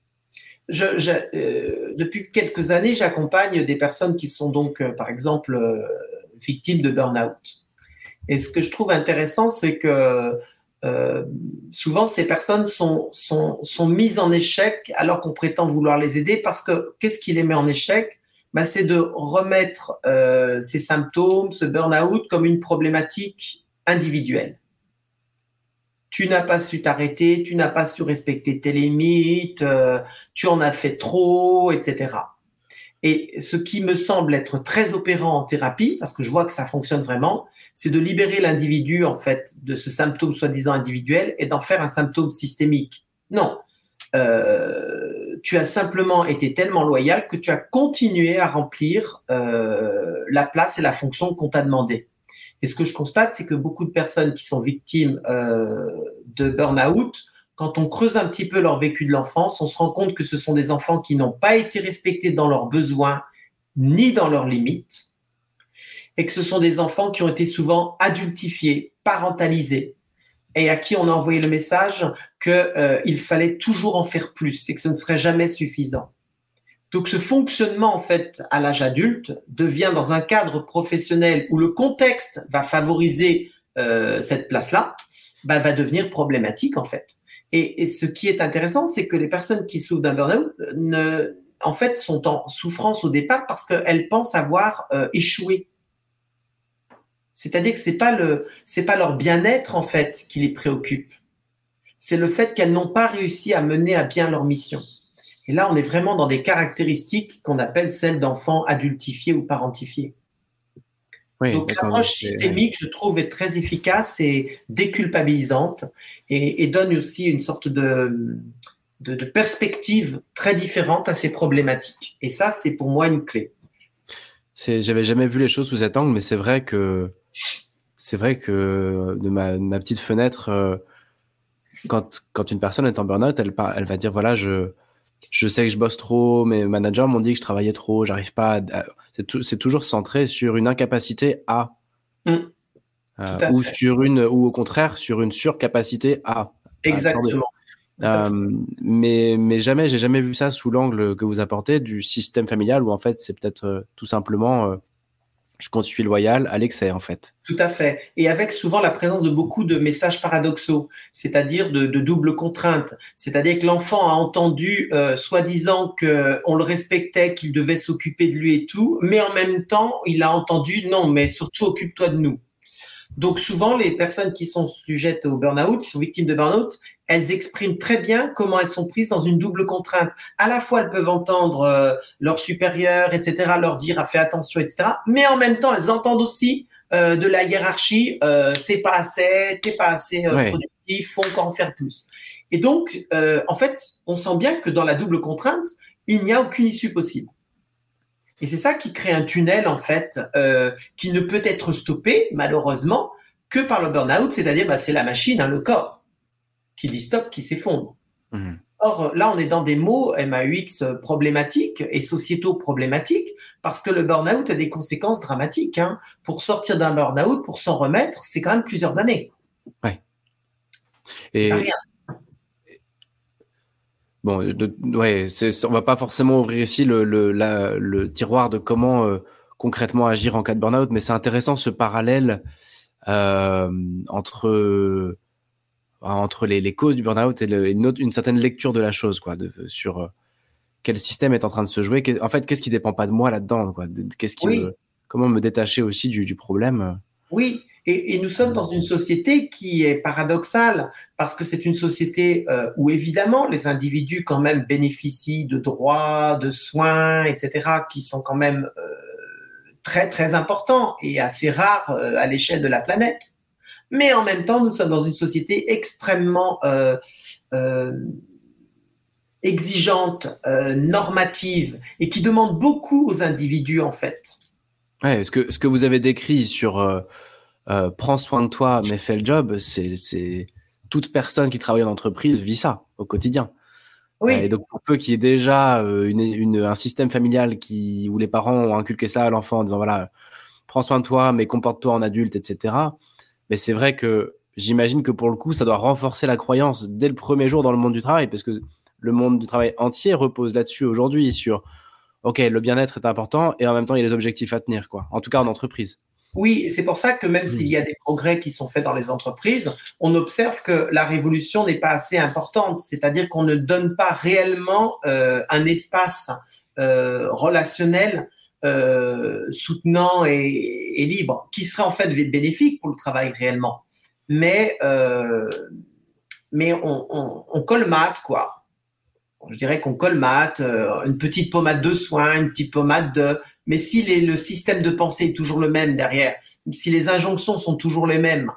Euh, depuis quelques années, j'accompagne des personnes qui sont donc, euh, par exemple, euh, victimes de burn-out. Et ce que je trouve intéressant, c'est que souvent ces personnes sont, sont, sont mises en échec alors qu'on prétend vouloir les aider parce que qu'est-ce qui les met en échec? Ben, C'est de remettre ces symptômes, ce burn-out, comme une problématique individuelle tu n'as pas su t'arrêter, tu n'as pas su respecter tes limites, euh, tu en as fait trop, etc. Et ce qui me semble être très opérant en thérapie, parce que je vois que ça fonctionne vraiment, c'est de libérer l'individu en fait de ce symptôme soi-disant individuel et d'en faire un symptôme systémique. Non, euh, tu as simplement été tellement loyal que tu as continué à remplir euh, la place et la fonction qu'on t'a demandé. Et ce que je constate, c'est que beaucoup de personnes qui sont victimes euh, de burn-out, quand on creuse un petit peu leur vécu de l'enfance, on se rend compte que ce sont des enfants qui n'ont pas été respectés dans leurs besoins ni dans leurs limites, et que ce sont des enfants qui ont été souvent adultifiés, parentalisés, et à qui on a envoyé le message qu'il euh, fallait toujours en faire plus et que ce ne serait jamais suffisant. Donc ce fonctionnement en fait à l'âge adulte devient dans un cadre professionnel où le contexte va favoriser euh, cette place-là, bah, va devenir problématique en fait. Et, et ce qui est intéressant, c'est que les personnes qui souffrent d'un burn-out ne, en fait, sont en souffrance au départ parce qu'elles pensent avoir euh, échoué. C'est-à-dire que c'est pas le, c'est pas leur bien-être en fait qui les préoccupe. C'est le fait qu'elles n'ont pas réussi à mener à bien leur mission. Et là, on est vraiment dans des caractéristiques qu'on appelle celles d'enfants adultifiés ou parentifiés. Donc l'approche systémique, je trouve, est très efficace et déculpabilisante et, donne aussi une sorte de, de, perspective très différente à ces problématiques. Et ça, c'est pour moi une clé. J'avais jamais vu les choses sous cet angle, mais c'est vrai que c'est vrai que de ma, ma petite fenêtre, euh, quand, quand une personne est en burn-out, elle, elle va dire voilà, je, je sais que je bosse trop, mes managers m'ont dit que je travaillais trop, j'arrive pas à... C'est toujours centré sur une incapacité à. Mm. Euh, ou sur une, ou au contraire, sur une surcapacité à. Exactement. Euh, mais, mais jamais, j'ai jamais vu ça sous l'angle que vous apportez du système familial où en fait c'est peut-être euh, tout simplement je suis loyal à l'excès en fait. Tout à fait. Et avec souvent la présence de beaucoup de messages paradoxaux, c'est-à-dire de, double contrainte. C'est-à-dire que l'enfant a entendu euh, soi-disant qu'on le respectait, qu'il devait s'occuper de lui et tout, mais en même temps, il a entendu non, mais surtout occupe-toi de nous. Donc souvent, les personnes qui sont sujettes au burn-out, qui sont victimes de burn-out, elles expriment très bien comment elles sont prises dans une double contrainte. À la fois, elles peuvent entendre euh, leur supérieur, etc., leur dire ah, fais attention, etc. Mais en même temps, elles entendent aussi euh, de la hiérarchie, euh, c'est pas assez, t'es pas assez euh, productif, faut encore en faire plus. Et donc, en fait, on sent bien que dans la double contrainte, il n'y a aucune issue possible. Et c'est ça qui crée un tunnel, en fait, euh, qui ne peut être stoppé, malheureusement, que par le burn-out, c'est-à-dire bah, c'est la machine, hein, le corps, qui dit stop, qui s'effondre. Mmh. Or, là, on est dans des mots MAUX problématiques et sociétaux problématiques, parce que le burn-out a des conséquences dramatiques. Hein. Pour sortir d'un burn-out, pour s'en remettre, c'est quand même plusieurs années. Ouais. C'est pas rien. Bon, de, ouais, on va pas forcément ouvrir ici le, le, le tiroir de comment euh, concrètement agir en cas de burn-out, mais c'est intéressant ce parallèle euh, entre entre les, les, causes du burn-out et, une, une, certaine lecture de la chose, quoi, de, sur euh, quel système est en train de se jouer. En fait, qu'est-ce qui dépend pas de moi là-dedans, quoi? Qu'est-ce qui comment me détacher aussi du, du problème? Oui, et, nous sommes dans une société qui est paradoxale parce que c'est une société euh, où évidemment les individus quand même bénéficient de droits, de soins, etc., qui sont quand même euh, très très importants et assez rares euh, à l'échelle de la planète. Mais en même temps, nous sommes dans une société extrêmement exigeante, normative et qui demande beaucoup aux individus en fait. Ouais, ce que ce que vous avez décrit sur euh, euh, prends soin de toi mais fais le job, c'est c'est toute personne qui travaille en entreprise vit ça au quotidien. Oui. Et donc, pour peu qu'il y ait déjà une, un système familial qui, où les parents ont inculqué ça à l'enfant en disant voilà, prends soin de toi, mais comporte-toi en adulte, etc. Mais c'est vrai que j'imagine que pour le coup, ça doit renforcer la croyance dès le premier jour dans le monde du travail, parce que le monde du travail entier repose là-dessus aujourd'hui, sur OK, le bien-être est important et en même temps, il y a les objectifs à tenir, quoi. En tout cas, en entreprise. Oui, c'est pour ça que même s'il y a des progrès qui sont faits dans les entreprises, on observe que la révolution n'est pas assez importante, c'est-à-dire qu'on ne donne pas réellement euh, un espace euh, relationnel euh, soutenant et, libre, qui serait en fait bénéfique pour le travail réellement. Mais, euh, mais on, colmate, quoi je dirais qu'on colmate, euh, une petite pommade de soins, une petite pommade de... Mais si le système de pensée est toujours le même derrière, si les injonctions sont toujours les mêmes,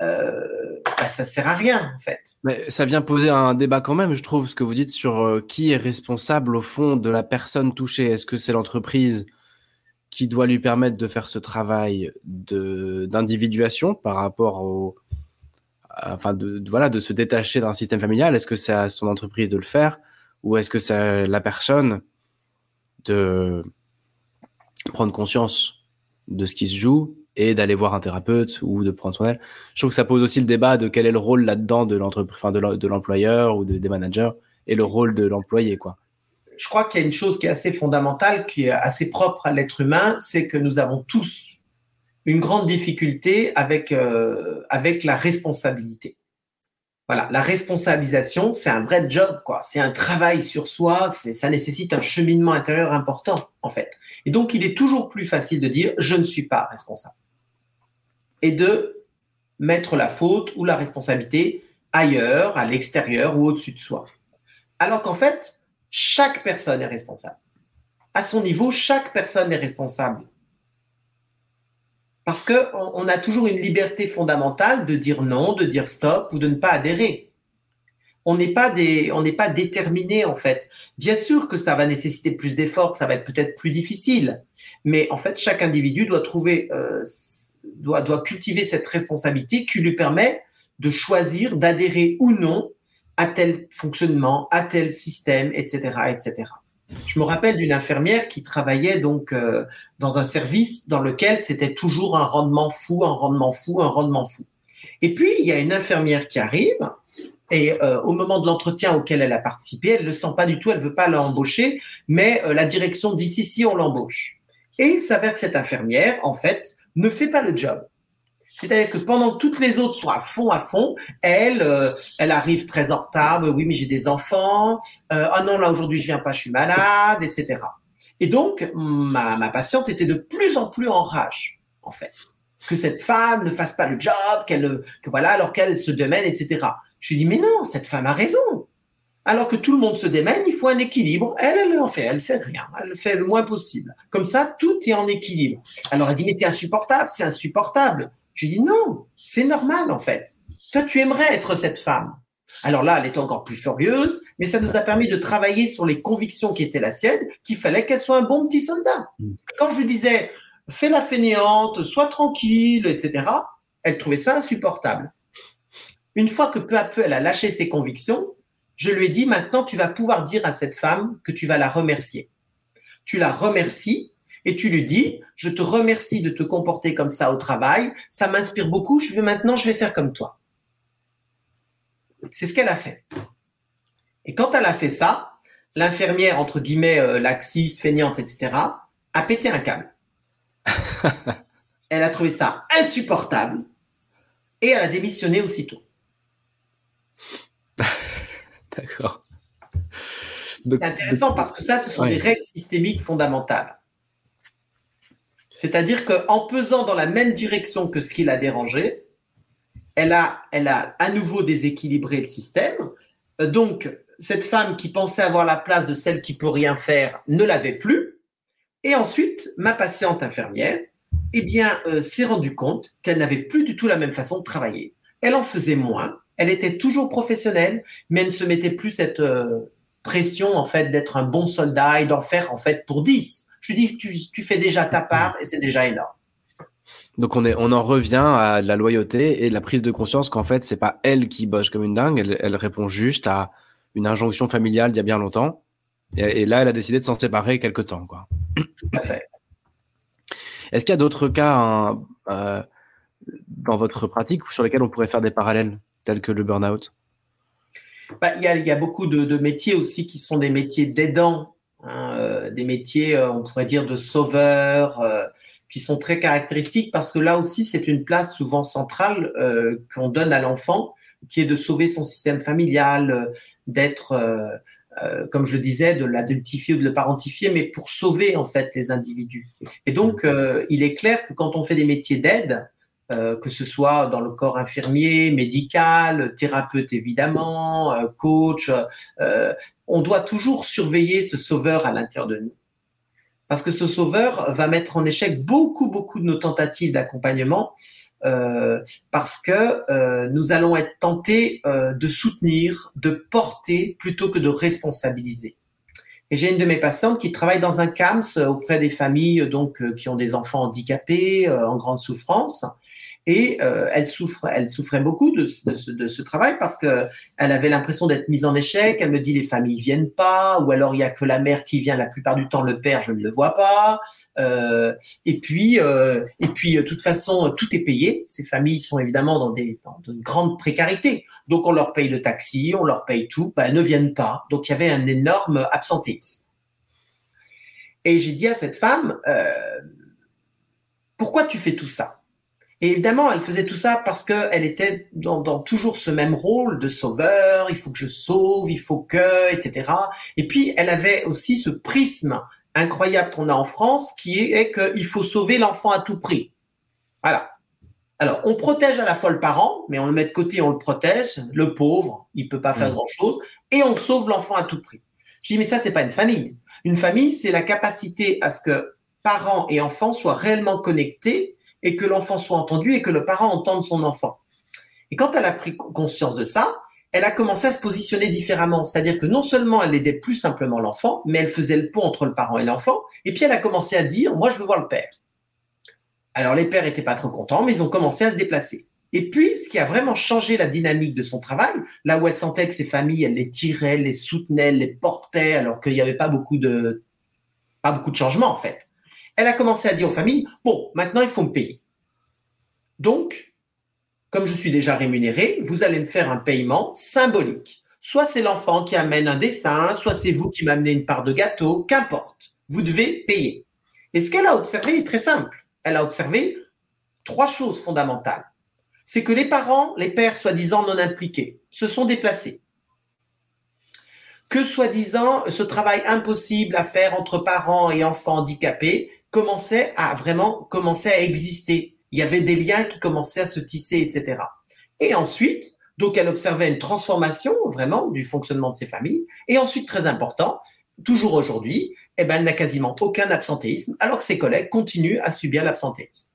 bah, ça sert à rien en fait. Mais ça vient poser un débat quand même, je trouve, ce que vous dites sur qui est responsable au fond de la personne touchée. Est-ce que c'est l'entreprise qui doit lui permettre de faire ce travail d'individuation par rapport au, enfin de, de, voilà de se détacher d'un système familial. Est-ce que c'est à son entreprise de le faire ou est-ce que c'est la personne de prendre conscience de ce qui se joue et d'aller voir un thérapeute ou de prendre son aile Je trouve que ça pose aussi le débat de quel est le rôle là-dedans de l'entreprise, de l'employeur ou de, des managers et le rôle de l'employé, quoi. Je crois qu'il y a une chose qui est assez fondamentale, qui est assez propre à l'être humain, c'est que nous avons tous une grande difficulté avec, euh, avec la responsabilité. Voilà, la responsabilisation, c'est un vrai job, quoi. C'est un travail sur soi, ça nécessite un cheminement intérieur important, en fait. Et donc, il est toujours plus facile de dire je ne suis pas responsable. Et de mettre la faute ou la responsabilité ailleurs, à l'extérieur ou au-dessus de soi. Alors qu'en fait, chaque personne est responsable. À son niveau, chaque personne est responsable parce qu'on on a toujours une liberté fondamentale de dire non, de dire stop ou de ne pas adhérer. On n'est pas déterminé en fait. Bien sûr que ça va nécessiter plus d'efforts, ça va être peut-être plus difficile, mais en fait chaque individu doit trouver, euh, doit cultiver cette responsabilité qui lui permet de choisir d'adhérer ou non à tel fonctionnement, à tel système, etc., etc. Je me rappelle d'une infirmière qui travaillait donc euh, dans un service dans lequel c'était toujours un rendement fou, un rendement fou, un rendement fou. Et puis il y a une infirmière qui arrive et euh, au moment de l'entretien auquel elle a participé, elle ne le sent pas du tout, elle veut pas l'embaucher, mais euh, la direction dit si si on l'embauche. Et il s'avère que cette infirmière en fait ne fait pas le job. C'est-à-dire que pendant que toutes les autres sont à fond, à fond, elle, euh, elle arrive très en retard. Oui, mais j'ai des enfants. Euh, ah non, là aujourd'hui je viens pas, je suis malade, etc. Et donc ma, ma patiente était de plus en plus en rage, en fait, que cette femme ne fasse pas le job, qu'elle, que voilà, alors qu'elle se démène, etc. Je lui dis mais non, cette femme a raison. Alors que tout le monde se démène, il faut un équilibre. Elle, elle en fait, elle fait rien, elle fait le moins possible. Comme ça, tout est en équilibre. Alors elle dit mais c'est insupportable, c'est insupportable. Je dis non, c'est normal en fait. Toi, tu aimerais être cette femme. Alors là, elle était encore plus furieuse, mais ça nous a permis de travailler sur les convictions qui étaient la sienne, qu'il fallait qu'elle soit un bon petit soldat. Mm. Quand je lui disais, fais la fainéante, sois tranquille, etc., elle trouvait ça insupportable. Une fois que peu à peu elle a lâché ses convictions, je lui ai dit, maintenant tu vas pouvoir dire à cette femme que tu vas la remercier. Tu la remercies et tu lui dis, je te remercie de te comporter comme ça au travail, ça m'inspire beaucoup, je vais maintenant, je vais faire comme toi. C'est ce qu'elle a fait. Et quand elle a fait ça, l'infirmière, entre guillemets, euh, laxiste, feignante, etc., a pété un câble. elle a trouvé ça insupportable et elle a démissionné aussitôt. D'accord. C'est intéressant parce que ça, ce sont des règles systémiques fondamentales. C'est-à-dire qu'en pesant dans la même direction que ce qui l'a dérangé, elle a, elle a à nouveau déséquilibré le système. Euh, donc, cette femme qui pensait avoir la place de celle qui peut rien faire ne l'avait plus. Et ensuite, ma patiente infirmière, eh bien, euh, s'est rendue compte qu'elle n'avait plus du tout la même façon de travailler. Elle en faisait moins. Elle était toujours professionnelle, mais elle ne se mettait plus cette euh, pression en fait d'être un bon soldat et d'en faire en fait pour 10. Je lui dis, tu, tu fais déjà ta part et c'est déjà énorme. Donc on, est, on en revient à la loyauté et la prise de conscience qu'en fait, c'est pas elle qui bosse comme une dingue, elle, elle, répond juste à une injonction familiale d'il y a bien longtemps. Et, là, elle a décidé de s'en séparer quelque temps. Quoi. Est-ce qu'il y a d'autres cas hein, euh, dans votre pratique sur lesquels on pourrait faire des parallèles, tels que le burn-out? Bah, il, y a, il y, a, beaucoup de, de, métiers aussi qui sont des métiers d'aidants, des métiers, euh, on pourrait dire, de sauveurs, euh, qui sont très caractéristiques parce que là aussi, c'est une place souvent centrale euh, qu'on donne à l'enfant, qui est de sauver son système familial, d'être, euh, comme je le disais, de l'adultifier ou de le parentifier, mais pour sauver en fait les individus. Et donc, il est clair que quand on fait des métiers d'aide, euh, que ce soit dans le corps infirmier, médical, thérapeute évidemment, coach, on doit toujours surveiller ce sauveur à l'intérieur de nous. Parce que ce sauveur va mettre en échec beaucoup, beaucoup de nos tentatives d'accompagnement parce que nous allons être tentés de soutenir, de porter plutôt que de responsabiliser. Et j'ai une de mes patientes qui travaille dans un CAMS auprès des familles donc qui ont des enfants handicapés en grande souffrance et euh, elle souffre, elle souffrait beaucoup de, ce travail parce que elle avait l'impression d'être mise en échec. Elle me dit les familles viennent pas, ou alors il y a que la mère qui vient. La plupart du temps, le père, je ne le vois pas. Euh, et puis, euh, et puis, de toute façon, tout est payé. Ces familles sont évidemment dans des dans une grande précarité. Donc, on leur paye le taxi, on leur paye tout. Ben, elles ne viennent pas. Donc, il y avait un énorme absentéisme. Et j'ai dit à cette femme, pourquoi tu fais tout ça? Et évidemment, elle faisait tout ça parce qu'elle était dans, dans, toujours ce même rôle de sauveur, il faut que je sauve, il faut que, etc. Et puis, elle avait aussi ce prisme incroyable qu'on a en France qui est qu'il faut sauver l'enfant à tout prix. Voilà. Alors, on protège à la fois le parent, mais on le met de côté, on le protège. Le pauvre, il peut pas faire mmh. grand-chose. Et on sauve l'enfant à tout prix. Je dis, mais ça, c'est pas une famille. Une famille, c'est la capacité à ce que parents et enfants soient réellement connectés et que l'enfant soit entendu et que le parent entende son enfant. Et quand elle a pris conscience de ça, elle a commencé à se positionner différemment. C'est-à-dire que non seulement elle aidait plus simplement l'enfant, mais elle faisait le pont entre le parent et l'enfant. Et puis elle a commencé à dire, moi je veux voir le père. Alors les pères étaient pas trop contents, mais ils ont commencé à se déplacer. Et puis, ce qui a vraiment changé la dynamique de son travail, là où elle sentait que ses familles, elle les tirait, les soutenait, les portait, alors qu'il n'y avait pas beaucoup de, pas beaucoup de changements en fait elle a commencé à dire aux familles, bon, maintenant il faut me payer. Donc, comme je suis déjà rémunéré, vous allez me faire un paiement symbolique. Soit c'est l'enfant qui amène un dessin, soit c'est vous qui m'amenez une part de gâteau, qu'importe. Vous devez payer. Et ce qu'elle a observé est très simple. Elle a observé trois choses fondamentales. C'est que les parents, les pères soi-disant non impliqués, se sont déplacés que soi-disant ce travail impossible à faire entre parents et enfants handicapés commençait à vraiment commencer à exister. Il y avait des liens qui commençaient à se tisser, etc. Et ensuite, donc elle observait une transformation vraiment du fonctionnement de ces familles. Et ensuite, très important, toujours aujourd'hui, eh ben, elle n'a quasiment aucun absentéisme, alors que ses collègues continuent à subir l'absentéisme.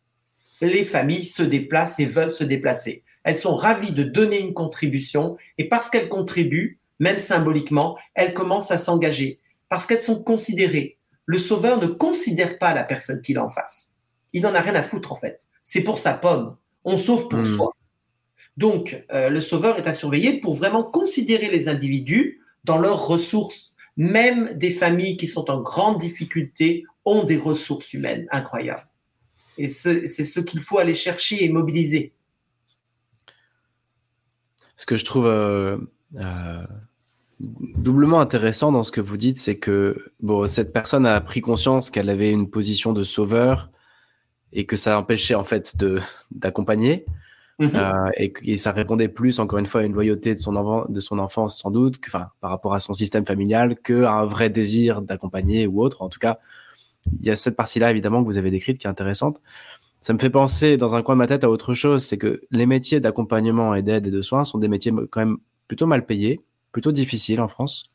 Les familles se déplacent et veulent se déplacer. Elles sont ravies de donner une contribution et parce qu'elles contribuent, même symboliquement, elles commencent à s'engager parce qu'elles sont considérées, le sauveur ne considère pas la personne qu'il a en face. Il n'en a rien à foutre en fait. C'est pour sa pomme. On sauve pour hmm. soi. Donc, euh, le sauveur est à surveiller pour vraiment considérer les individus dans leurs ressources. Même des familles qui sont en grande difficulté ont des ressources humaines incroyables. Et c'est ce qu'il faut aller chercher et mobiliser. Ce que je trouve euh, euh, doublement intéressant dans ce que vous dites, c'est que bon, cette personne a pris conscience qu'elle avait une position de sauveur et que ça empêchait en fait de d'accompagner. Mhm. Euh, et, ça répondait plus, encore une fois, à une loyauté de son, enfant, de son enfance, sans doute, que, par rapport à son système familial, qu'à un vrai désir d'accompagner ou autre. En tout cas, il y a cette partie-là, évidemment, que vous avez décrite qui est intéressante. Ça me fait penser, dans un coin de ma tête, à autre chose, c'est que les métiers d'accompagnement et d'aide et de soins sont des métiers quand même plutôt mal payés plutôt difficile en France.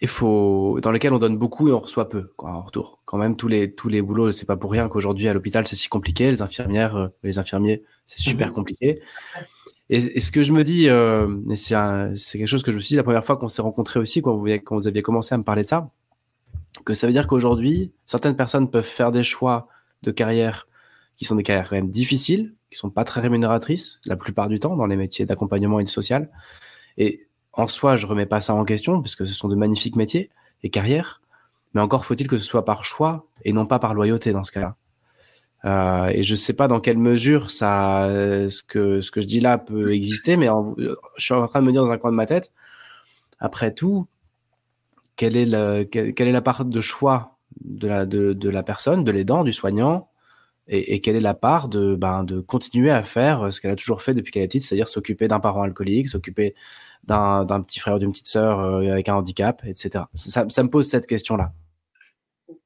Il faut, dans lesquels on donne beaucoup et on reçoit peu quoi, en retour. Quand même, tous les, tous les boulots, c'est pas pour rien qu'aujourd'hui à l'hôpital c'est si compliqué. Les infirmières, euh, les infirmiers, c'est super mhm. compliqué. Et, ce que je me dis, euh, et c'est quelque chose que je me suis dit la première fois qu'on s'est rencontrés aussi, quand vous, quand vous aviez commencé à me parler de ça, que ça veut dire qu'aujourd'hui, certaines personnes peuvent faire des choix de carrières qui sont des carrières quand même difficiles, qui sont pas très rémunératrices la plupart du temps dans les métiers d'accompagnement et de social. Et en soi, je remets pas ça en question parce que ce sont de magnifiques métiers et carrières. Mais encore faut-il que ce soit par choix et non pas par loyauté dans ce cas-là. Euh, et je sais pas dans quelle mesure ça, ce que ce que je dis là peut exister, mais je suis en train de me dire dans un coin de ma tête. Après tout, quelle est le, quelle, est la part de choix de la de, de la personne, de l'aidant, du soignant, et, et, quelle est la part de ben de continuer à faire ce qu'elle a toujours fait depuis qu'elle est petite, c'est-à-dire s'occuper d'un parent alcoolique, s'occuper d'un petit frère ou d'une petite sœur euh, avec un handicap, etc. Ça, ça me pose cette question-là.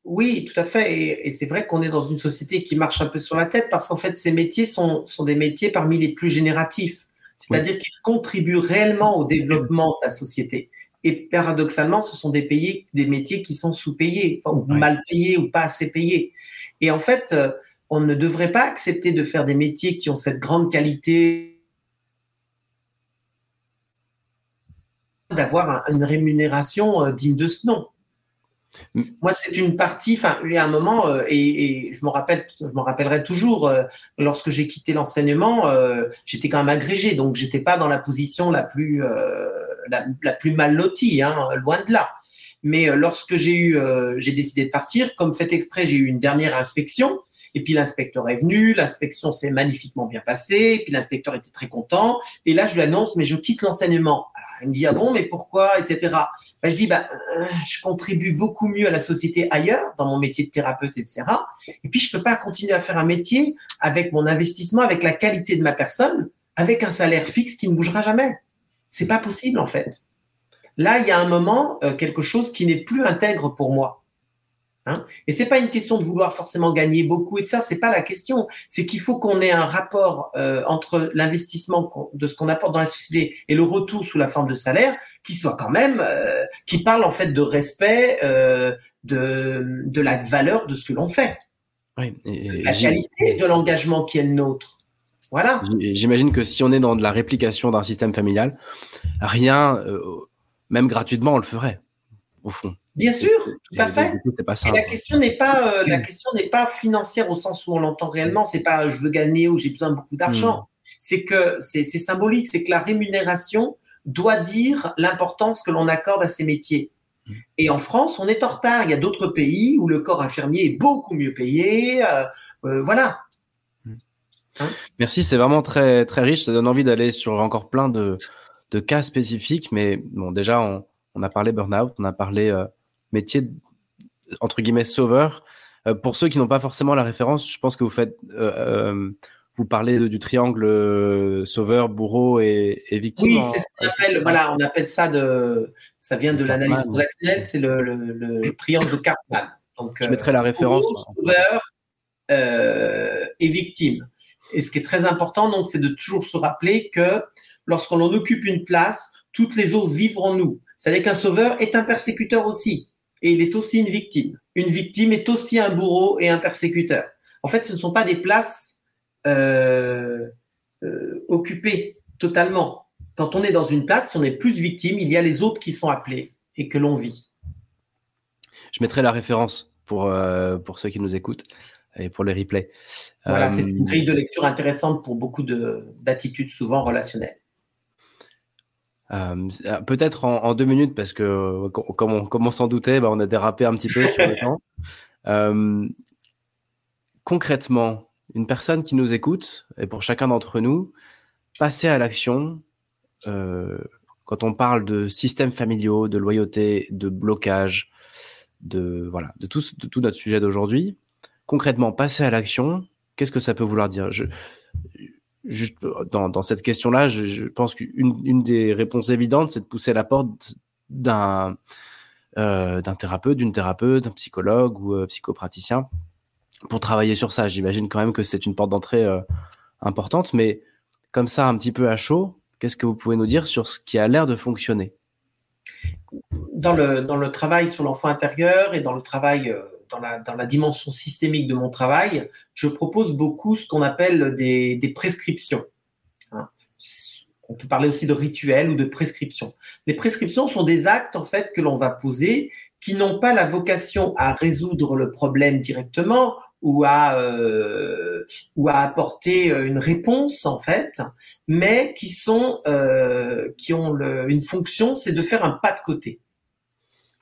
Oui, tout à fait. Et, et c'est vrai qu'on est dans une société qui marche un peu sur la tête parce qu'en fait, ces métiers sont, sont des métiers parmi les plus génératifs. C'est-à-dire qu'ils contribuent réellement au développement de la société. Et paradoxalement, ce sont des, pays, des métiers qui sont sous-payés, ou mal payés, ou pas assez payés. Et en fait, euh, on ne devrait pas accepter de faire des métiers qui ont cette grande qualité d'avoir une rémunération euh, digne de ce nom. Moi, c'est une partie. Enfin, il y a un moment, euh, et, et, je me rappelle, je m'en rappellerai toujours. Euh, lorsque j'ai quitté l'enseignement, euh, j'étais quand même agrégé, donc j'étais pas dans la position la plus la, la, plus mal lotie, hein, loin de là. Mais lorsque j'ai eu, j'ai décidé de partir, comme fait exprès, j'ai eu une dernière inspection. Et puis l'inspecteur est venu, l'inspection s'est magnifiquement bien passée, et puis l'inspecteur était très content. Et là, je lui annonce, mais je quitte l'enseignement. Il me dit ah bon mais pourquoi etc. Ben, je dis bah euh, je contribue beaucoup mieux à la société ailleurs dans mon métier de thérapeute etc. Et puis je peux pas continuer à faire un métier avec mon investissement, avec la qualité de ma personne, avec un salaire fixe qui ne bougera jamais. C'est pas possible en fait. Là il y a un moment euh, quelque chose qui n'est plus intègre pour moi. Hein et c'est pas une question de vouloir forcément gagner beaucoup et de ça, c'est pas la question. C'est qu'il faut qu'on ait un rapport euh, entre l'investissement de ce qu'on apporte dans la société et le retour sous la forme de salaire qui soit quand même, euh, qui parle en fait de respect euh, de, de la valeur de ce que l'on fait. Oui, et, la qualité de l'engagement qui est le nôtre. Voilà. J'imagine que si on est dans de la réplication d'un système familial, rien, même gratuitement, on le ferait au fond. Bien sûr, tout à fait. et la question n'est pas euh, la question n'est pas financière au sens où on l'entend réellement. C'est pas je veux gagner ou j'ai besoin de beaucoup d'argent. Hmm. C'est que c'est symbolique. C'est que la rémunération doit dire l'importance que l'on accorde à ces métiers. Hmm. Et en France, on est en retard. Il y a d'autres pays où le corps infirmier est beaucoup mieux payé. Euh, euh, voilà. Hmm. Hein? Merci, c'est vraiment très très riche. Ça donne envie d'aller sur encore plein de, de cas spécifiques. Mais bon, déjà, on, on a parlé burn-out, on a parlé euh, métier entre guillemets sauveur. Euh, pour ceux qui n'ont pas forcément la référence, je pense que vous faites, euh, vous parlez du triangle sauveur, bourreau et, victime. Oui, c'est ce qu'on appelle. Voilà, on appelle ça de. Ça vient de l'analyse transactionnelle, c'est le, triangle de Cartman. Donc, je mettrai la référence. sauveur et victime. Et ce qui est très important, donc, c'est de toujours se rappeler que lorsqu'on occupe une place, toutes les autres vivent en nous. C'est-à-dire qu'un sauveur est un persécuteur aussi, et il est aussi une victime. Une victime est aussi un bourreau et un persécuteur. En fait, ce ne sont pas des places euh, euh, occupées totalement. Quand on est dans une place, si on est plus victime, il y a les autres qui sont appelés et que l'on vit. Je mettrai la référence pour, euh, pour ceux qui nous écoutent et pour les replays. Voilà, c'est une grille de lecture intéressante pour beaucoup d'attitudes souvent relationnelles. Euh, peut-être en, en, deux minutes, parce que comme on, comme on s'en doutait, bah, on a dérapé un petit peu sur le temps. Euh, concrètement, une personne qui nous écoute, et pour chacun d'entre nous, passer à l'action, euh, quand on parle de systèmes familiaux, de loyauté, de blocage, de, voilà, de, tout, de tout notre sujet d'aujourd'hui, concrètement, passer à l'action, qu'est-ce que ça peut vouloir dire? Je, juste dans, dans cette question-là, je, pense qu'une une des réponses évidentes, c'est de pousser la porte d'un euh, thérapeute, d'une thérapeute, d'un psychologue ou euh, psychopraticien pour travailler sur ça. J'imagine quand même que c'est une porte d'entrée euh, importante, mais comme ça, un petit peu à chaud, qu'est-ce que vous pouvez nous dire sur ce qui a l'air de fonctionner? Dans le travail sur l'enfant intérieur et dans le travail dans la, dimension systémique de mon travail, je propose beaucoup ce qu'on appelle des, prescriptions. Hein. On peut parler aussi de rituels ou de prescriptions. Les prescriptions sont des actes en fait que l'on va poser qui n'ont pas la vocation à résoudre le problème directement ou à euh, ou à apporter une réponse en fait, mais qui sont euh, qui ont une fonction, c'est de faire un pas de côté.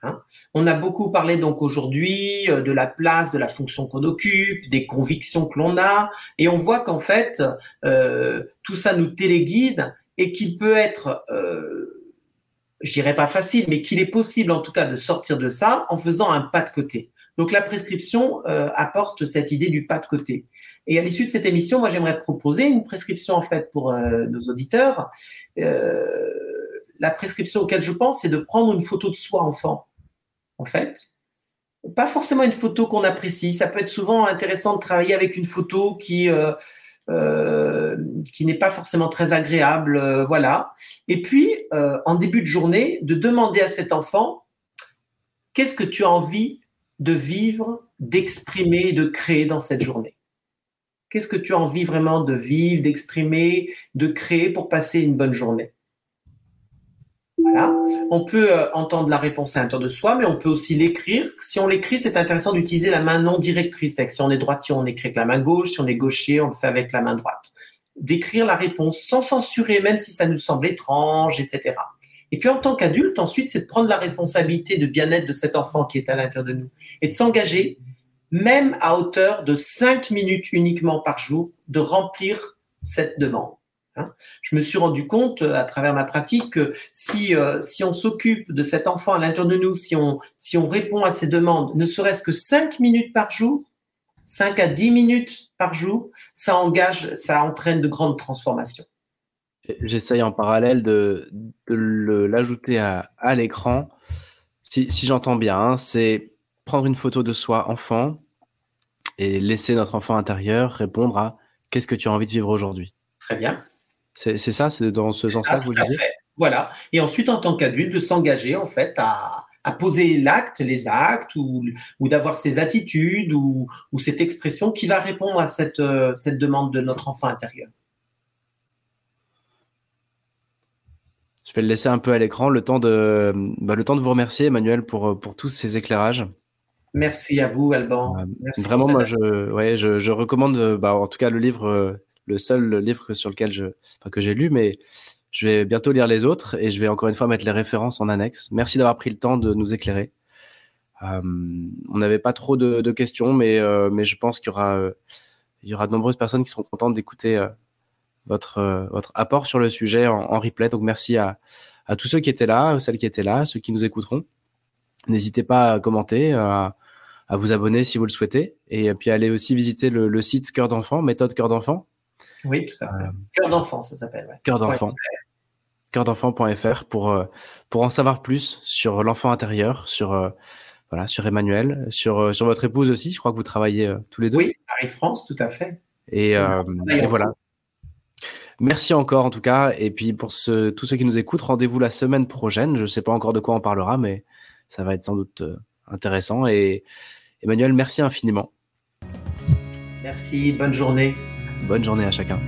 Hein on a beaucoup parlé donc aujourd'hui euh, de la place, de la fonction qu'on occupe, des convictions que l'on a, et on voit qu'en fait euh, tout ça nous téléguide et qu'il peut être, euh, je dirais pas facile, mais qu'il est possible en tout cas de sortir de ça en faisant un pas de côté. Donc la prescription euh, apporte cette idée du pas de côté. Et à l'issue de cette émission, moi j'aimerais proposer une prescription en fait pour nos auditeurs. la prescription auquel je pense, c'est de prendre une photo de soi enfant en fait. Pas forcément une photo qu'on apprécie. Ça peut être souvent intéressant de travailler avec une photo qui euh, euh, n'est pas forcément très agréable, euh, voilà. Et puis, en début de journée, de demander à cet enfant qu'est-ce que tu as envie de vivre, d'exprimer, de créer dans cette journée? Qu'est-ce que tu as envie vraiment de vivre, d'exprimer, de créer pour passer une bonne journée? On peut euh, entendre la réponse à l'intérieur de soi, mais on peut aussi l'écrire. Si on l'écrit, c'est intéressant d'utiliser la main non directrice. Si on est droitier, on écrit avec la main gauche. Si on est gaucher, on le fait avec la main droite. D'écrire la réponse sans censurer, même si ça nous semble étrange, etc. Et puis en tant qu'adulte, ensuite, c'est de prendre la responsabilité de bien-être de cet enfant qui est à l'intérieur de nous et de s'engager, même à hauteur de 5 minutes uniquement par jour, de remplir cette demande. Hein. Je me suis rendu compte euh, à travers ma pratique que si, euh, si on s'occupe de cet enfant à l'intérieur de nous, si on, si on répond à ses demandes, ne serait-ce que 5 minutes par jour, 5 à 10 minutes par jour, ça engage, ça entraîne de grandes transformations. J'essaye en parallèle de, de l'ajouter à, à l'écran. Si, si j'entends bien, hein, c'est prendre une photo de soi enfant et laisser notre enfant intérieur répondre à qu'est-ce que tu as envie de vivre aujourd'hui? Très bien. C'est ça, c'est dans ce sens-là que vous le dites Voilà. Et ensuite, en tant qu'adulte, de s'engager en fait à, poser l'acte, les actes, ou, d'avoir ces attitudes ou, cette expression qui va répondre à cette, euh, cette demande de notre enfant intérieur. Je vais le laisser un peu à l'écran, le, temps de, bah, le temps de vous remercier, Emmanuel, pour, pour tous ces éclairages. Merci à vous, Alban. Euh, vraiment, moi, je, ouais, je, je recommande, bah, en tout cas, le livre euh, le seul livre sur lequel je, enfin, que j'ai lu, mais je vais bientôt lire les autres et je vais encore une fois mettre les références en annexe. Merci d'avoir pris le temps de nous éclairer. Euh, on n'avait pas trop de, questions, mais, euh, mais je pense qu'il y aura, euh, il y aura de nombreuses personnes qui seront contentes d'écouter votre, votre apport sur le sujet en, replay. Donc merci à, à, tous ceux qui étaient là, celles qui étaient là, ceux qui nous écouteront. N'hésitez pas à commenter, à, à, vous abonner si vous le souhaitez, et puis allez aussi visiter le, le site Cœur d'enfant, méthode Cœur d'enfant, oui, tout à fait. Euh, Cœur d'enfant, ça s'appelle. Cœur d'enfant. Cœur d'enfant.fr pour, euh, pour en savoir plus sur l'enfant intérieur, sur, euh, voilà, sur Emmanuel, sur, sur votre épouse aussi. Je crois que vous travaillez tous les deux. Oui, Paris-France, tout à fait. Et, voilà. Merci encore en tout cas. Et puis pour ce, tous ceux qui nous écoutent, rendez-vous la semaine prochaine. Je ne sais pas encore de quoi on parlera, mais ça va être sans doute intéressant. Et Emmanuel, merci infiniment. Merci, bonne journée. Bonne journée à chacun.